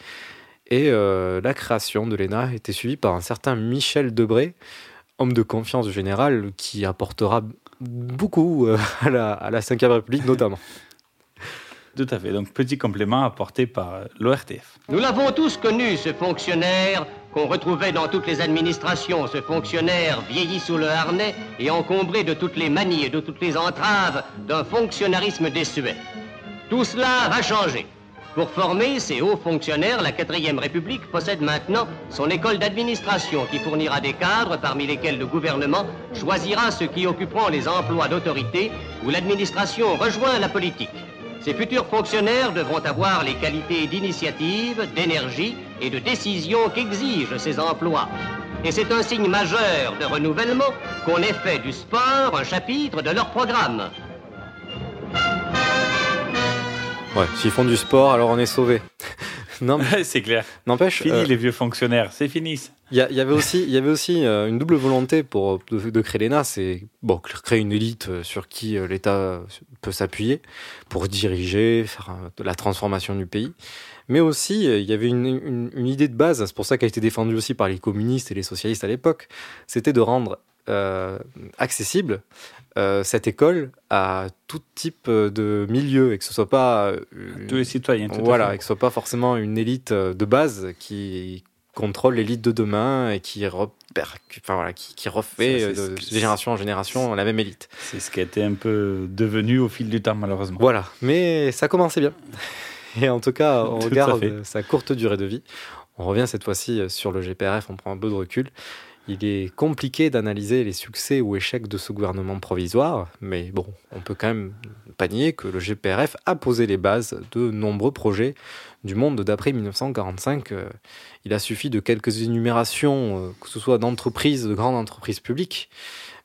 Et euh, la création de l'ENA était suivie par un certain Michel Debré, homme de confiance du général, qui apportera beaucoup à la, à la République notamment. Tout à fait. Donc, petit complément apporté par l'ORTF. Nous l'avons tous connu, ce fonctionnaire qu'on retrouvait dans toutes les administrations, ce fonctionnaire vieilli sous le harnais et encombré de toutes les manies et de toutes les entraves d'un fonctionnarisme désuet. Tout cela va changer. Pour former ces hauts fonctionnaires, la 4ème République possède maintenant son école d'administration qui fournira des cadres parmi lesquels le gouvernement choisira ceux qui occuperont les emplois d'autorité où l'administration rejoint la politique. Ces futurs fonctionnaires devront avoir les qualités d'initiative, d'énergie et de décision qu'exigent ces emplois. Et c'est un signe majeur de renouvellement qu'on ait fait du sport un chapitre de leur programme. Ouais, s'ils font du sport, alors on est sauvé. Non, c'est clair. N'empêche. Fini euh, les vieux fonctionnaires, c'est fini. Il y, avait aussi, il y avait aussi euh, une double volonté pour de, de créer l'ENA, c'est bon créer une élite euh, sur qui l'État peut s'appuyer pour diriger, faire de la transformation du pays. Mais aussi, il y avait une, une- une idée de base, c'est pour ça qu'elle a été défendue aussi par les communistes et les socialistes à l'époque, c'était de rendre euh, accessible euh, cette école à tout type euh, de milieu et que ce soit pas euh, tous les citoyens. tout voilà et que ce soit pas forcément une élite de base qui contrôle l'élite de demain et qui enfin voilà, qui, qui refait Ça, de, que- génération en génération la même élite. C'est ce qui a été un peu devenu au fil du temps, malheureusement. Voilà, mais ça commençait bien. Et en tout cas, on Tout regarde sa courte durée de vie. On revient cette fois-ci sur le GPRF, on prend un peu de recul. Il est compliqué d'analyser les succès ou échecs de ce gouvernement provisoire, mais bon, on peut quand même pas nier que le GPRF a posé les bases de nombreux projets du monde d'après 1945. Euh, Il a suffi de quelques énumérations, euh, que ce soit d'entreprises, de grandes entreprises publiques,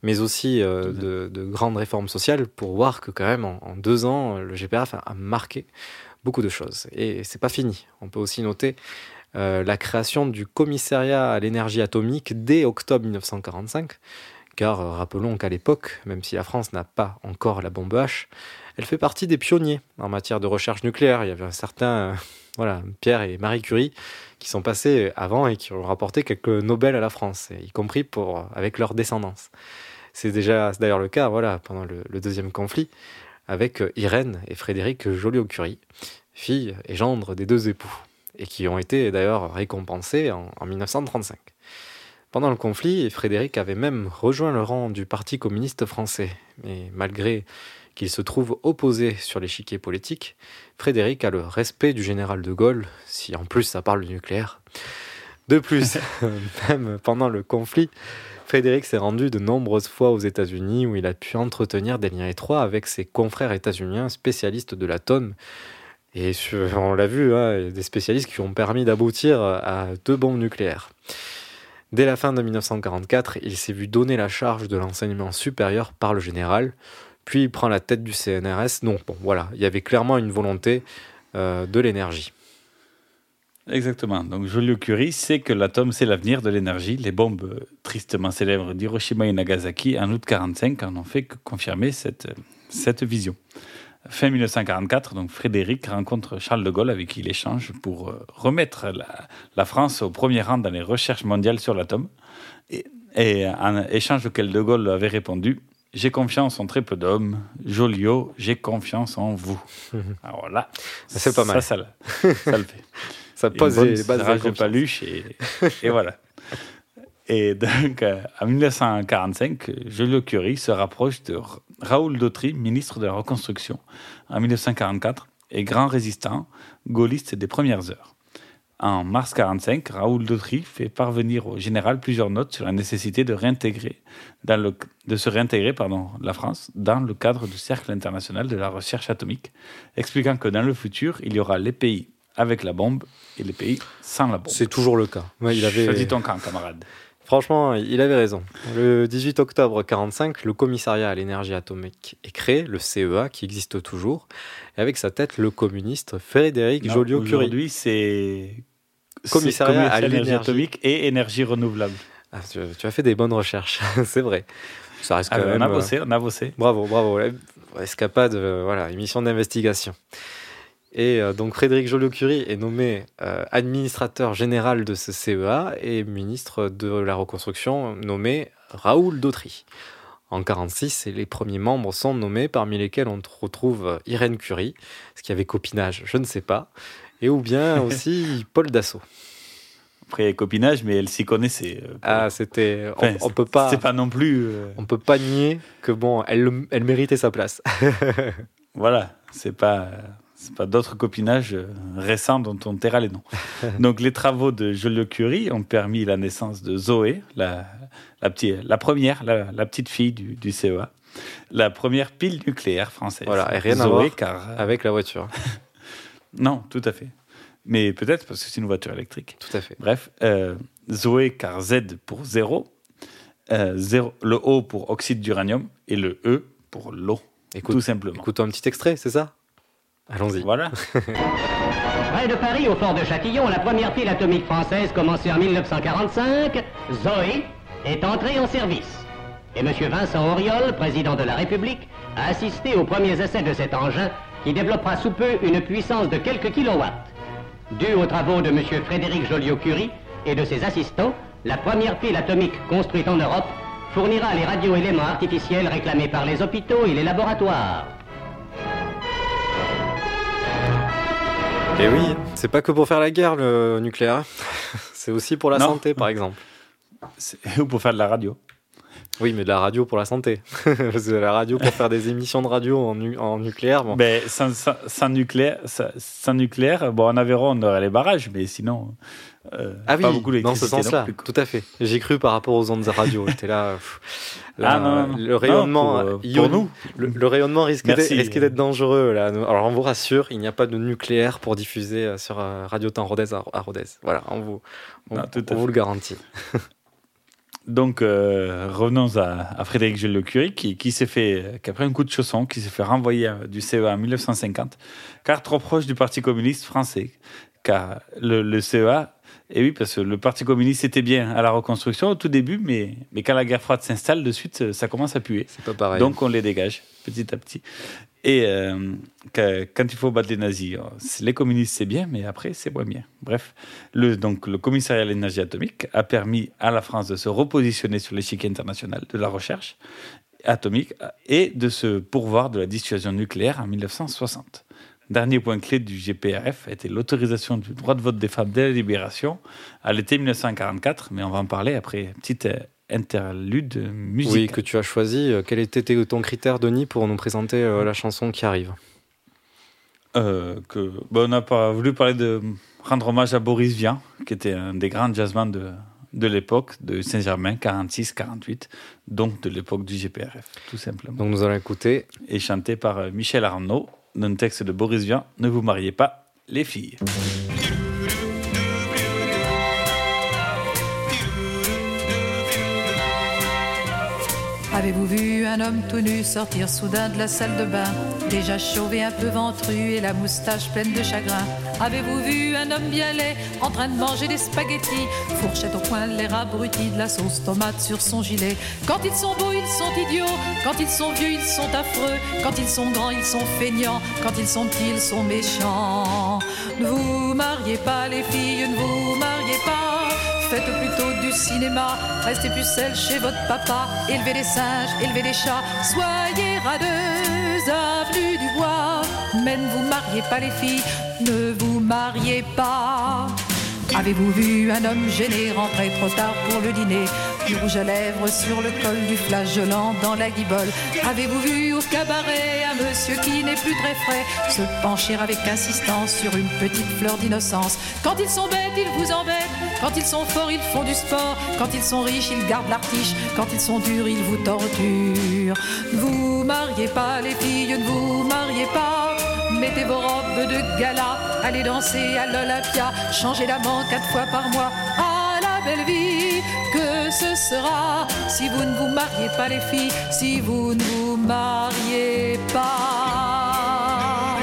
mais aussi euh, de, de grandes réformes sociales pour voir que quand même en, en deux ans, le GPRF a, a marqué beaucoup de choses. Et c'est pas fini. On peut aussi noter euh, la création du commissariat à l'énergie atomique dès octobre 1945, car euh, rappelons qu'à l'époque, même si la France n'a pas encore la bombe H, elle fait partie des pionniers en matière de recherche nucléaire. Il y avait un certain, euh, voilà, Pierre et Marie Curie qui sont passés avant et qui ont rapporté quelques Nobel à la France, y compris avec leur descendance. C'est déjà d'ailleurs le cas voilà, pendant le, deuxième conflit avec Irène et Frédéric Joliot-Curie, fille et gendre des deux époux, et qui ont été d'ailleurs récompensés en, en 1935. Pendant le conflit, Frédéric avait même rejoint le rang du Parti communiste français, mais malgré qu'il se trouve opposé sur l'échiquier politique, Frédéric a le respect du général de Gaulle, si en plus ça parle du nucléaire. De plus, même pendant le conflit, Frédéric s'est rendu de nombreuses fois aux États-Unis où il a pu entretenir des liens étroits avec ses confrères états-uniens spécialistes de l'atome. Et on l'a vu, hein, des spécialistes qui ont permis d'aboutir à deux bombes nucléaires. Dès la fin de 1944, il s'est vu donner la charge de l'enseignement supérieur par le général, puis il prend la tête du CNRS. Donc bon, voilà, il y avait clairement une volonté euh, de l'énergie. Exactement. Donc Joliot-Curie sait que l'atome, c'est l'avenir de l'énergie. Les bombes tristement célèbres d'Hiroshima et Nagasaki en août 1945 en ont fait que confirmer cette vision. Fin 1944, donc Frédéric rencontre Charles de Gaulle avec qui il échange pour euh, remettre la, la France au premier rang dans les recherches mondiales sur l'atome. Et, et en échange auquel de Gaulle avait répondu J'ai confiance en très peu d'hommes. Joliot, j'ai confiance en vous. Alors là, C'est pas mal. Ça, ça, le- ça le fait. Ça pose les bases de paluche et, et voilà. Et donc, euh, en 1945, Joliot-Curie se rapproche de Raoul Dautry, ministre de la Reconstruction, en 1944, et grand résistant, gaulliste des premières heures. En mars 1945, Raoul Dautry fait parvenir au général plusieurs notes sur la nécessité de, réintégrer dans le, de se réintégrer pardon, la France dans le cadre du Cercle international de la recherche atomique, expliquant que dans le futur, il y aura les pays avec la bombe et les pays sans la bombe. C'est toujours le cas. Ouais, il avait... Choisis ton camp, camarade. Franchement, il avait raison. Le 18 octobre 1945, le commissariat à l'énergie atomique est créé, le CEA, qui existe toujours, et avec sa tête, le communiste Frédéric Joliot-Curie. Aujourd'hui, c'est Commissariat à l'énergie atomique et énergie renouvelable. Ah, tu, tu as fait des bonnes recherches, c'est vrai. Ça reste Ah, quand on même, a euh, bossé, on a bossé. Bravo, bravo. Escapade, euh, voilà, émission d'investigation. Et euh, donc Frédéric Joliot-Curie est nommé euh, administrateur général de ce CEA et ministre de la reconstruction nommé Raoul Dautry. En 1946, et les premiers membres sont nommés, parmi lesquels on retrouve Irène Curie, ce qui avait copinage, je ne sais pas, et ou bien aussi Paul Dassault. Après, il y a copinage, mais elle s'y connaissait. euh, Ah, c'était. On, on peut pas. C'est pas non plus. euh, On peut pas nier que bon, elle, elle méritait sa place. Voilà, c'est pas. C'est pas d'autres copinages euh, récents dont on taira les noms. Donc, les travaux de Joliot-Curie ont permis la naissance de Zoé, la, la, petite, la première, la, la petite fille du, du CEA, la première pile nucléaire française. Voilà, et rien à Zoé, voir car avec la voiture. Non, tout à fait. Mais peut-être parce que c'est une voiture électrique. Tout à fait. Bref, euh, Zoé car Z pour zéro, euh, zéro, le O pour oxyde d'uranium et le E pour l'eau. Écoute- tout simplement. Écoutons un petit extrait, c'est ça? Allons-y. Voilà. Près de Paris, au fort de Châtillon, la première pile atomique française commencée en 1945, Zoé, est entrée en service. Et M. Vincent Auriol, président de la République, a assisté aux premiers essais de cet engin qui développera sous peu une puissance de quelques kilowatts. Dû aux travaux de M. Frédéric Joliot-Curie et de ses assistants, la première pile atomique construite en Europe fournira les radioéléments artificiels réclamés par les hôpitaux et les laboratoires. Et oui, c'est pas que pour faire la guerre le nucléaire, c'est aussi pour la Non. santé par exemple. Ou pour faire de la radio. Oui, mais de la radio pour la santé. Parce que la radio pour faire des émissions de radio en, nu- en nucléaire, bon. Ben, sans, sans- sans nucléaire, sans, sans nucléaire, bon, en Aveyron, on aurait les barrages, mais sinon, euh, Ah oui, pas beaucoup dans ce sens-là, tout à fait. J'ai cru par rapport aux ondes radio. J'étais là, pff, là, Ah, non, non. le rayonnement, Non, pour, ion- nous. le, le rayonnement risque d'être- dangereux. Là. Alors on vous rassure, il n'y a pas de nucléaire pour diffuser euh, sur euh, Radio Temps Rodez à, Rodez. Voilà, on vous, on, on le garantit. Donc, euh, revenons à, à Frédéric Joliot-Curie, qui, qui s'est fait, qui a pris un coup de chausson, qui s'est fait renvoyer du CEA en 1950, car trop proche du Parti communiste français. Car le, le CEA, et oui, parce que le Parti communiste était bien à la reconstruction au tout début, mais, mais quand la guerre froide s'installe, de suite, euh, ça commence à puer. C'est pas pareil. Donc, on les dégage petit à petit. Et euh, que- quand il faut battre les nazis, euh, les communistes, c'est bien, mais après, c'est moins bien. Bref, le, donc, le commissariat à l'énergie atomique a permis à la France de se repositionner sur l'échiquier international de la recherche atomique et de se pourvoir de la dissuasion nucléaire en 1960. Dernier point clé du GPRF était l'autorisation du droit de vote des femmes dès la libération à l'été 1944, mais on va en parler après petite euh, interlude musicale. Oui, que tu as choisi. Euh, Quel était ton critère, Denis, pour nous présenter euh, la chanson qui arrive? Euh, que, ben, on n'a pas voulu parler de rendre hommage à Boris Vian, qui était un des grands jazzmen de, de l'époque, de Saint-Germain, 46-48, donc de l'époque du GPRF, tout simplement. Donc nous allons écouter. Et chanté par Michel Arnaud, d'un texte de Boris Vian, Ne vous mariez pas, les filles. Avez-vous vu un homme tout nu sortir soudain de la salle de bain? Déjà chauvé, un peu ventru et la moustache pleine de chagrin. Avez-vous vu un homme bien laid en train de manger des spaghettis? Fourchette au coin, l'air abruti de la sauce tomate sur son gilet. Quand ils sont beaux, ils sont idiots. Quand ils sont vieux, ils sont affreux. Quand ils sont grands, ils sont feignants. Quand ils sont petits, ils sont méchants. Ne vous mariez pas les filles, ne vous mariez pas. Faites plutôt du cinéma, restez pucelle chez votre papa, élevez des singes, élevez des chats, soyez radeuses, du bois. Mais ne vous mariez pas les filles, ne vous mariez pas. Avez-vous vu un homme gêné rentrer trop tard pour le dîner? Du rouge à lèvres sur le col du flageolant dans la guibole. Avez-vous vu au cabaret un monsieur qui n'est plus très frais Se pencher avec insistance sur une petite fleur d'innocence? Quand ils sont bêtes, ils vous embêtent. Quand ils sont forts, ils font du sport. Quand ils sont riches, ils gardent l'artiche. Quand ils sont durs, ils vous torturent. Ne vous mariez pas les filles, ne vous mariez pas Mettez vos robes de gala, allez danser à l'Olympia, changez d'amant quatre fois par mois. À la belle vie que ce sera si vous ne vous mariez pas les filles, si vous ne vous mariez pas.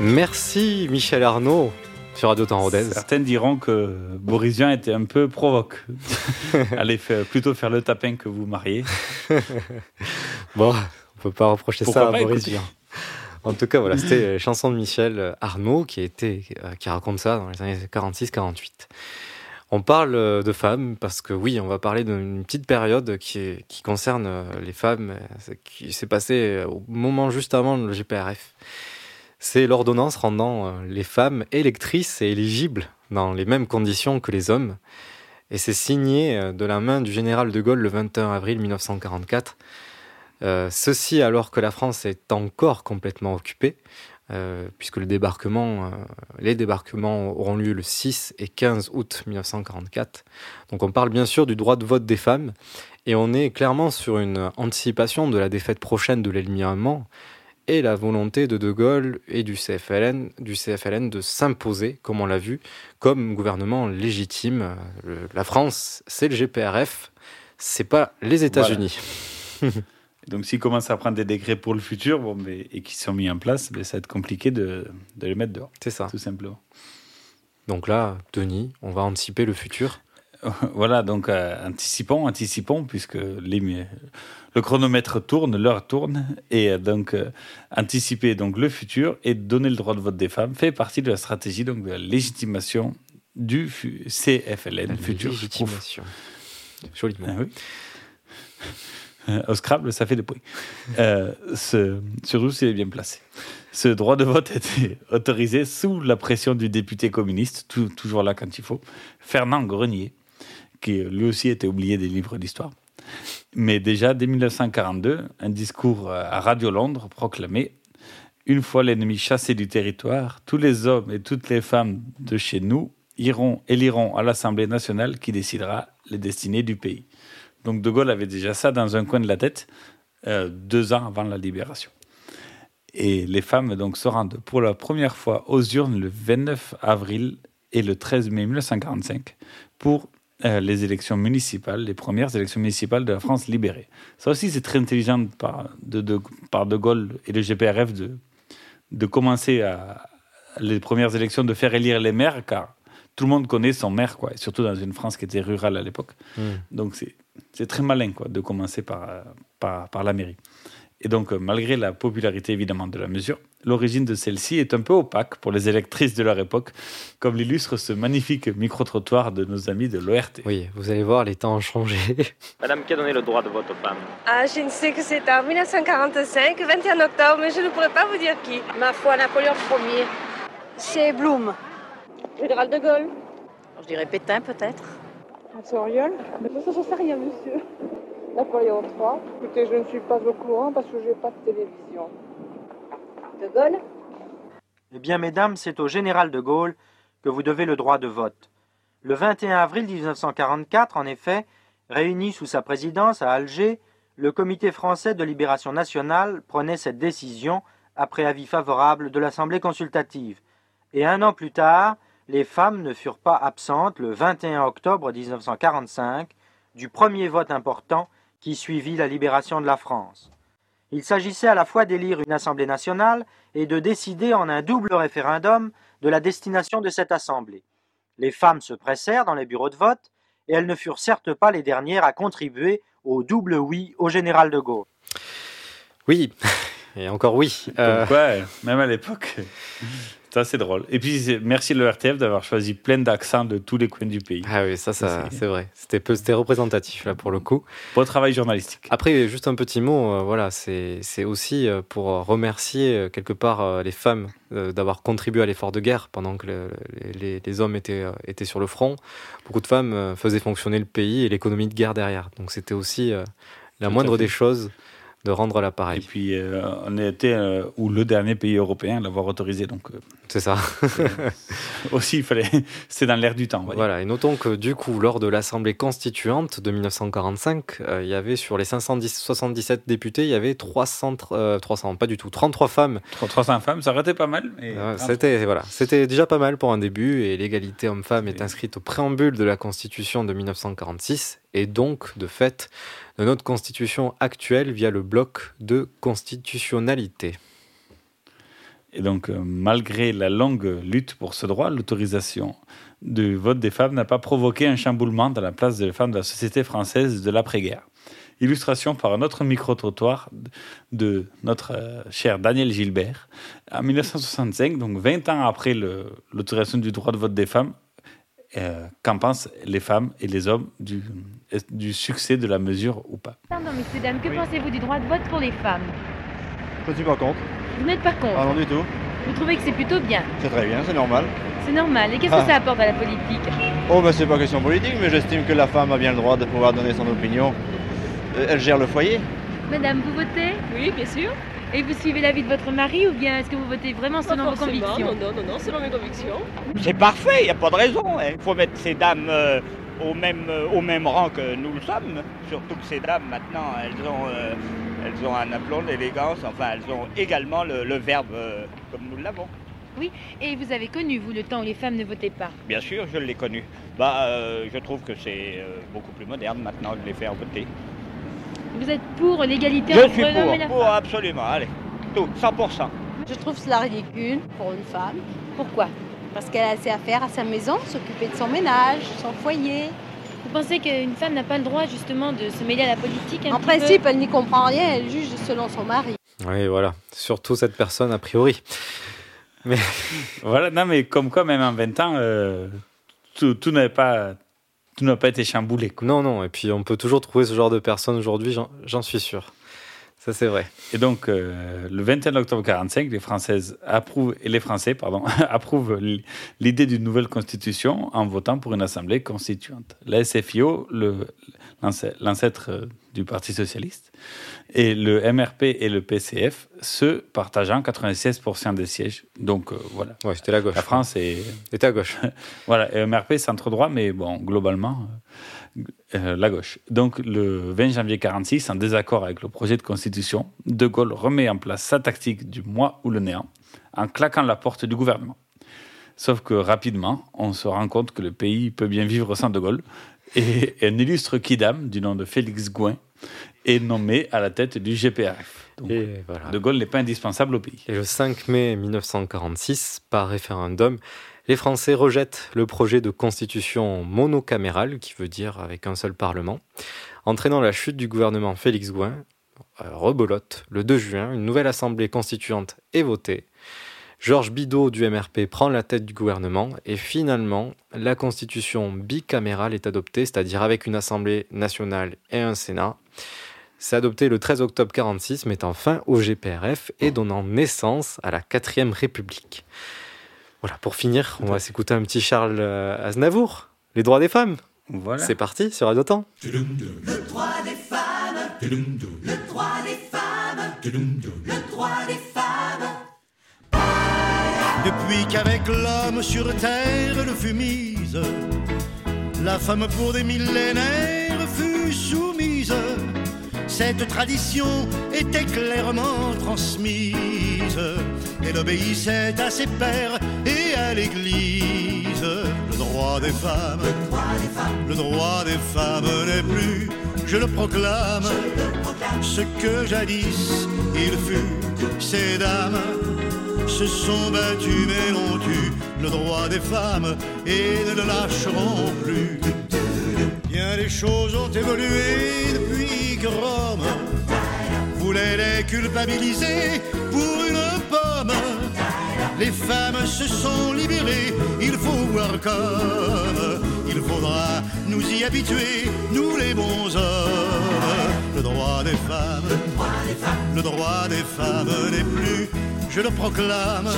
Merci Michel Arnaud sur Radio Temps. Certains diront que Boris Vian était un peu provoque. Allez faire- plutôt faire le tapin que vous marier. Bon, on peut pas reprocher Pourquoi ça à pas, Boris écoutez. Vian. En tout cas, voilà, c'était la chanson de Michel Arnaud qui, était, euh, qui raconte ça dans les années 46-48. On parle euh, de femmes parce que oui, on va parler d'une petite période qui, qui concerne euh, les femmes, euh, qui s'est passée au moment juste avant le GPRF. C'est l'ordonnance rendant les femmes électrices et éligibles dans les mêmes conditions que les hommes. Et c'est signé de la main du général de Gaulle le 21 avril 1944. Euh, ceci alors que la France est encore complètement occupée. Euh, puisque le débarquement, euh, les débarquements auront lieu le 6 et 15 août 1944. Donc on parle bien sûr du droit de vote des femmes, et on est clairement sur une anticipation de la défaite prochaine de l'alignement et la volonté de De Gaulle et du CFLN, du CFLN de s'imposer, comme on l'a vu, comme gouvernement légitime. la France, c'est le GPRF, c'est pas les États-Unis. Voilà. Donc, s'ils commencent à prendre des décrets pour le futur bon, mais, et qui sont mis en place, ben, ça va être compliqué de, de les mettre dehors. C'est ça. Tout simplement. Donc là, Denis, on va anticiper le futur. voilà, donc euh, anticipons, anticipons, puisque les, le chronomètre tourne, l'heure tourne, et euh, donc euh, anticiper donc le futur et donner le droit de vote des femmes fait partie de la stratégie donc de la légitimation du CFLN, la futur. Légitimation. Joliment. Ah, oui. Au Scrabble, ça fait des bruits. Euh, surtout s'il est bien placé. Ce droit de vote été autorisé sous la pression du député communiste, toujours là quand il faut, Fernand Grenier, qui lui aussi était oublié des livres d'histoire. Mais déjà, dès 1942, un discours à Radio Londres proclamait Une fois l'ennemi chassé du territoire, tous les hommes et toutes les femmes de chez nous iront éliront à l'Assemblée nationale qui décidera les destinées du pays. Donc De Gaulle avait déjà ça dans un coin de la tête euh, deux ans avant la libération. Et les femmes donc se rendent pour la première fois aux urnes le 29 avril et le 13 mai 1945 pour euh, les élections municipales, les premières élections municipales de la France libérée. Ça aussi, c'est très intelligent par de, de, par de Gaulle et le GPRF de, de commencer à les premières élections de faire élire les maires, car tout le monde connaît son maire, quoi, surtout dans une France qui était rurale à l'époque. Hmm. Donc c'est c'est très malin quoi, de commencer par, euh, par, par la mairie. Et donc, euh, malgré la popularité évidemment de la mesure, l'origine de celle-ci est un peu opaque pour les électrices de leur époque, comme l'illustre ce magnifique micro-trottoir de nos amis de l'ORT. Oui, vous allez voir, les temps ont changé. Madame, qui a donné le droit de vote aux femmes? Ah, je ne sais que c'est en 1945, 21 octobre, mais je ne pourrais pas vous dire qui. Ma foi, Napoléon Ier. C'est Blum. Général de Gaulle? Je dirais Pétain, peut-être. François Auriol Mais ça, j'en sais rien, monsieur. Napoléon III. Écoutez, je ne suis pas au courant parce que je n'ai pas de télévision. De Gaulle Eh bien, mesdames, c'est au général de Gaulle que vous devez le droit de vote. Le 21 avril 1944, en effet, réuni sous sa présidence à Alger, le Comité français de libération nationale prenait cette décision après avis favorable de l'Assemblée consultative. Et un an plus tard, les femmes ne furent pas absentes le 21 octobre 1945 du premier vote important qui suivit la libération de la France. Il s'agissait à la fois d'élire une Assemblée nationale et de décider en un double référendum de la destination de cette Assemblée. Les femmes se pressèrent dans les bureaux de vote et elles ne furent certes pas les dernières à contribuer au double oui au général de Gaulle. Oui, et encore oui. Euh... Quoi, même à l'époque. Ça, c'est drôle. Et puis, merci le RTF d'avoir choisi plein d'accents de tous les coins du pays. Ah oui, ça, ça c'est vrai. C'était représentatif, là, pour le coup. Beau travail journalistique. Après, juste un petit mot, euh, voilà, c'est aussi euh, pour remercier, euh, quelque part, euh, les femmes euh, d'avoir contribué à l'effort de guerre pendant que le, les, les, hommes étaient, étaient sur le front. Beaucoup de femmes faisaient fonctionner le pays et l'économie de guerre derrière. Donc, c'était aussi la Tout moindre des choses de rendre l'appareil. Et puis, euh, on était euh, ou le dernier pays européen à l'avoir autorisé. Donc, euh, c'est ça. aussi, il fallait. C'est dans l'air du temps. Voilà. Et notons que du coup, lors de l'Assemblée constituante de 1945, il y avait sur les 577 députés, il y avait 300, 300, pas du tout, 33 femmes. 300 femmes, ça aurait été pas mal. C'était voilà, c'était déjà pas mal pour un début. Et l'égalité homme-femme est inscrite au préambule de la Constitution de 1946 et donc, de fait, de notre constitution actuelle via le bloc de constitutionnalité. Et donc, euh, malgré la longue lutte pour ce droit, l'autorisation du vote des femmes n'a pas provoqué un chamboulement dans la place des femmes de la société française de l'après-guerre. Illustration par un autre micro-trottoir de notre euh, cher Daniel Gilbert. En 1965, donc 20 ans après l'autorisation du droit de vote des femmes, euh, qu'en pensent les femmes et les hommes du, du succès de la mesure ou pas? Pardon, messieurs, dames, que pensez-vous du droit de vote pour les femmes? Je ne suis pas contre. Vous n'êtes pas contre Ah non du tout. Vous trouvez que c'est plutôt bien C'est très bien, c'est normal. C'est normal. Et qu'est-ce Ah. que ça apporte à la politique? Oh ben c'est pas question politique, mais j'estime que la femme a bien le droit de pouvoir donner son opinion. Euh, Elle gère le foyer. Madame, vous votez? Oui, bien sûr. Et vous suivez l'avis de votre mari ou bien est-ce que vous votez vraiment selon vos convictions? Non, non, non, non, selon mes convictions. C'est parfait, il n'y a pas de raison. Il faut mettre ces dames euh, au, même, euh, au même rang que nous le sommes. Surtout que ces dames, maintenant, elles ont, euh, elles ont un aplomb d'élégance. Enfin, elles ont également le, le verbe euh, comme nous l'avons. Oui, et vous avez connu, vous, le temps où les femmes ne votaient pas? Bien sûr, je l'ai connu. Bah, euh, je trouve que c'est euh, beaucoup plus moderne maintenant de les faire voter. Vous êtes pour l'égalité entre suis l'homme pour, et la pour absolument, allez, tout, 100%. Je trouve cela ridicule pour une femme. Pourquoi? Parce qu'elle a assez à faire à sa maison, s'occuper de son ménage, son foyer. Vous pensez qu'une femme n'a pas le droit justement de se mêler à la politique un En peu principe, elle n'y comprend rien, elle juge selon son mari. Oui, voilà. Surtout cette personne, a priori. Mais Voilà, non, mais comme quoi, même en 20 ans, euh, tout, tout n'avait pas, tout n'a pas été chamboulé. quoi. non, non. Et puis, on peut toujours trouver ce genre de personnes aujourd'hui, j'en- j'en suis sûr. Ça, c'est vrai. Et donc, euh, le 21 octobre 45, les Françaises approuvent, et les Français, pardon, approuvent l'idée d'une nouvelle constitution en votant pour une assemblée constituante. La SFIO, le- l'ancêtre euh, du Parti socialiste, et le MRP et le PCF, se partageant 96% des sièges. Donc, euh, voilà. Ouais, c'était la gauche. La France est... était à gauche. voilà, et MRP, centre droit, mais bon, globalement, euh, la gauche. Donc, le 20 janvier 46, en désaccord avec le projet de constitution, De Gaulle remet en place sa tactique du moi ou le néant, en claquant la porte du gouvernement. Sauf que rapidement, on se rend compte que le pays peut bien vivre sans De Gaulle. Et un illustre kidam du nom de Félix Gouin est nommé à la tête du GPRF. Donc, Et voilà. De Gaulle n'est pas indispensable au pays. Et le 5 mai 1946, par référendum, les Français rejettent le projet de constitution monocamérale, qui veut dire avec un seul Parlement, entraînant la chute du gouvernement Félix Gouin. Euh, Rebolote, le 2 juin, une nouvelle assemblée constituante est votée. Georges Bidault du MRP prend la tête du gouvernement et finalement, la constitution bicamérale est adoptée, c'est-à-dire avec une assemblée nationale et un Sénat. C'est adopté le 13 octobre 46, mettant fin au GPRF et donnant naissance à la 4ème République. Voilà, pour finir, on va s'écouter un petit Charles euh, Aznavour, Les droits des femmes. Voilà. C'est parti sur Radio Temps. Le droit des femmes, le droit des femmes, le droit des femmes. Depuis qu'avec l'homme sur terre le fut mise, la femme pour des millénaires fut soumise. Cette tradition était clairement transmise. Elle obéissait à ses pères et à l'Église. Le droit des femmes, le droit des femmes n'est plus, je le proclame, ce que jadis il fut. Ces dames se sont battus mais l'ont eu le droit des femmes et ne le lâcheront plus. Bien les choses ont évolué depuis que Rome voulait les culpabiliser pour une pomme. Les femmes se sont libérées, il faut voir comme il faudra nous y habituer, nous les bons hommes. Le droit des femmes, le droit des femmes n'est plus, je le proclame,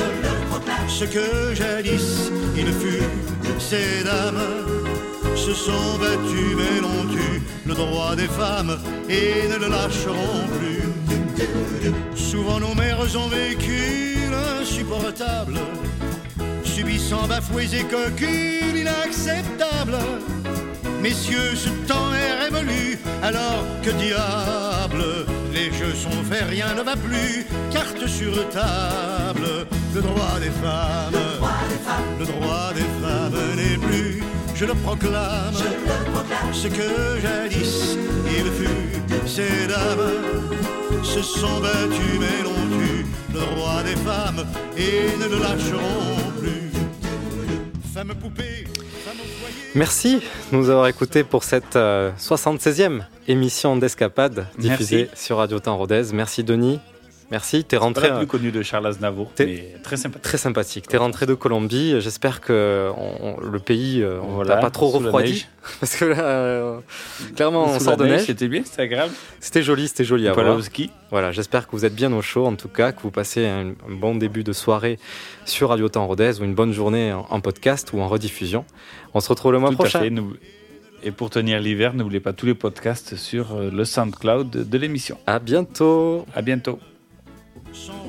ce que jadis il fut, ces dames se sont battues mais l'ont eu le droit des femmes et ne le lâcheront plus. Souvent nos mères ont vécu l'insupportable, subissant bafoués et cocules inacceptables. Messieurs, ce temps est révolu, alors que diable, les jeux sont faits, rien ne va plus, carte sur table, le droit des femmes, le droit des femmes. N'est plus, je le proclame, ce que jadis il fut, ces dames se sont battues mais l'ont eu, le droit des femmes, et ne le lâcheront plus. Au foyer. Merci de nous avoir écoutés pour cette euh, 76e émission d'Escapade diffusée Merci. sur Radio Temps Rodez. Merci Denis. Merci, t'es Pas rentré. la euh, plus connue de Charles Aznavour, mais très sympathique. Très sympathique. T'es rentré de Colombie. J'espère que on- on- le pays euh, on Voilà, pas trop la refroidi. Parce que là, euh, clairement, on Sous sort la de neige, neige. C'était bien, c'était agréable. C'était joli, c'était joli à voir. ski. Voilà, j'espère que vous êtes bien au chaud, en tout cas, que vous passez un, un bon début de soirée sur Radio Temps Rodez ou une bonne journée en, en podcast ou en rediffusion. On se retrouve le mois Tout prochain. à fait. Et pour tenir l'hiver, n'oubliez pas tous les podcasts sur euh, le SoundCloud de l'émission. À bientôt. À bientôt. Sans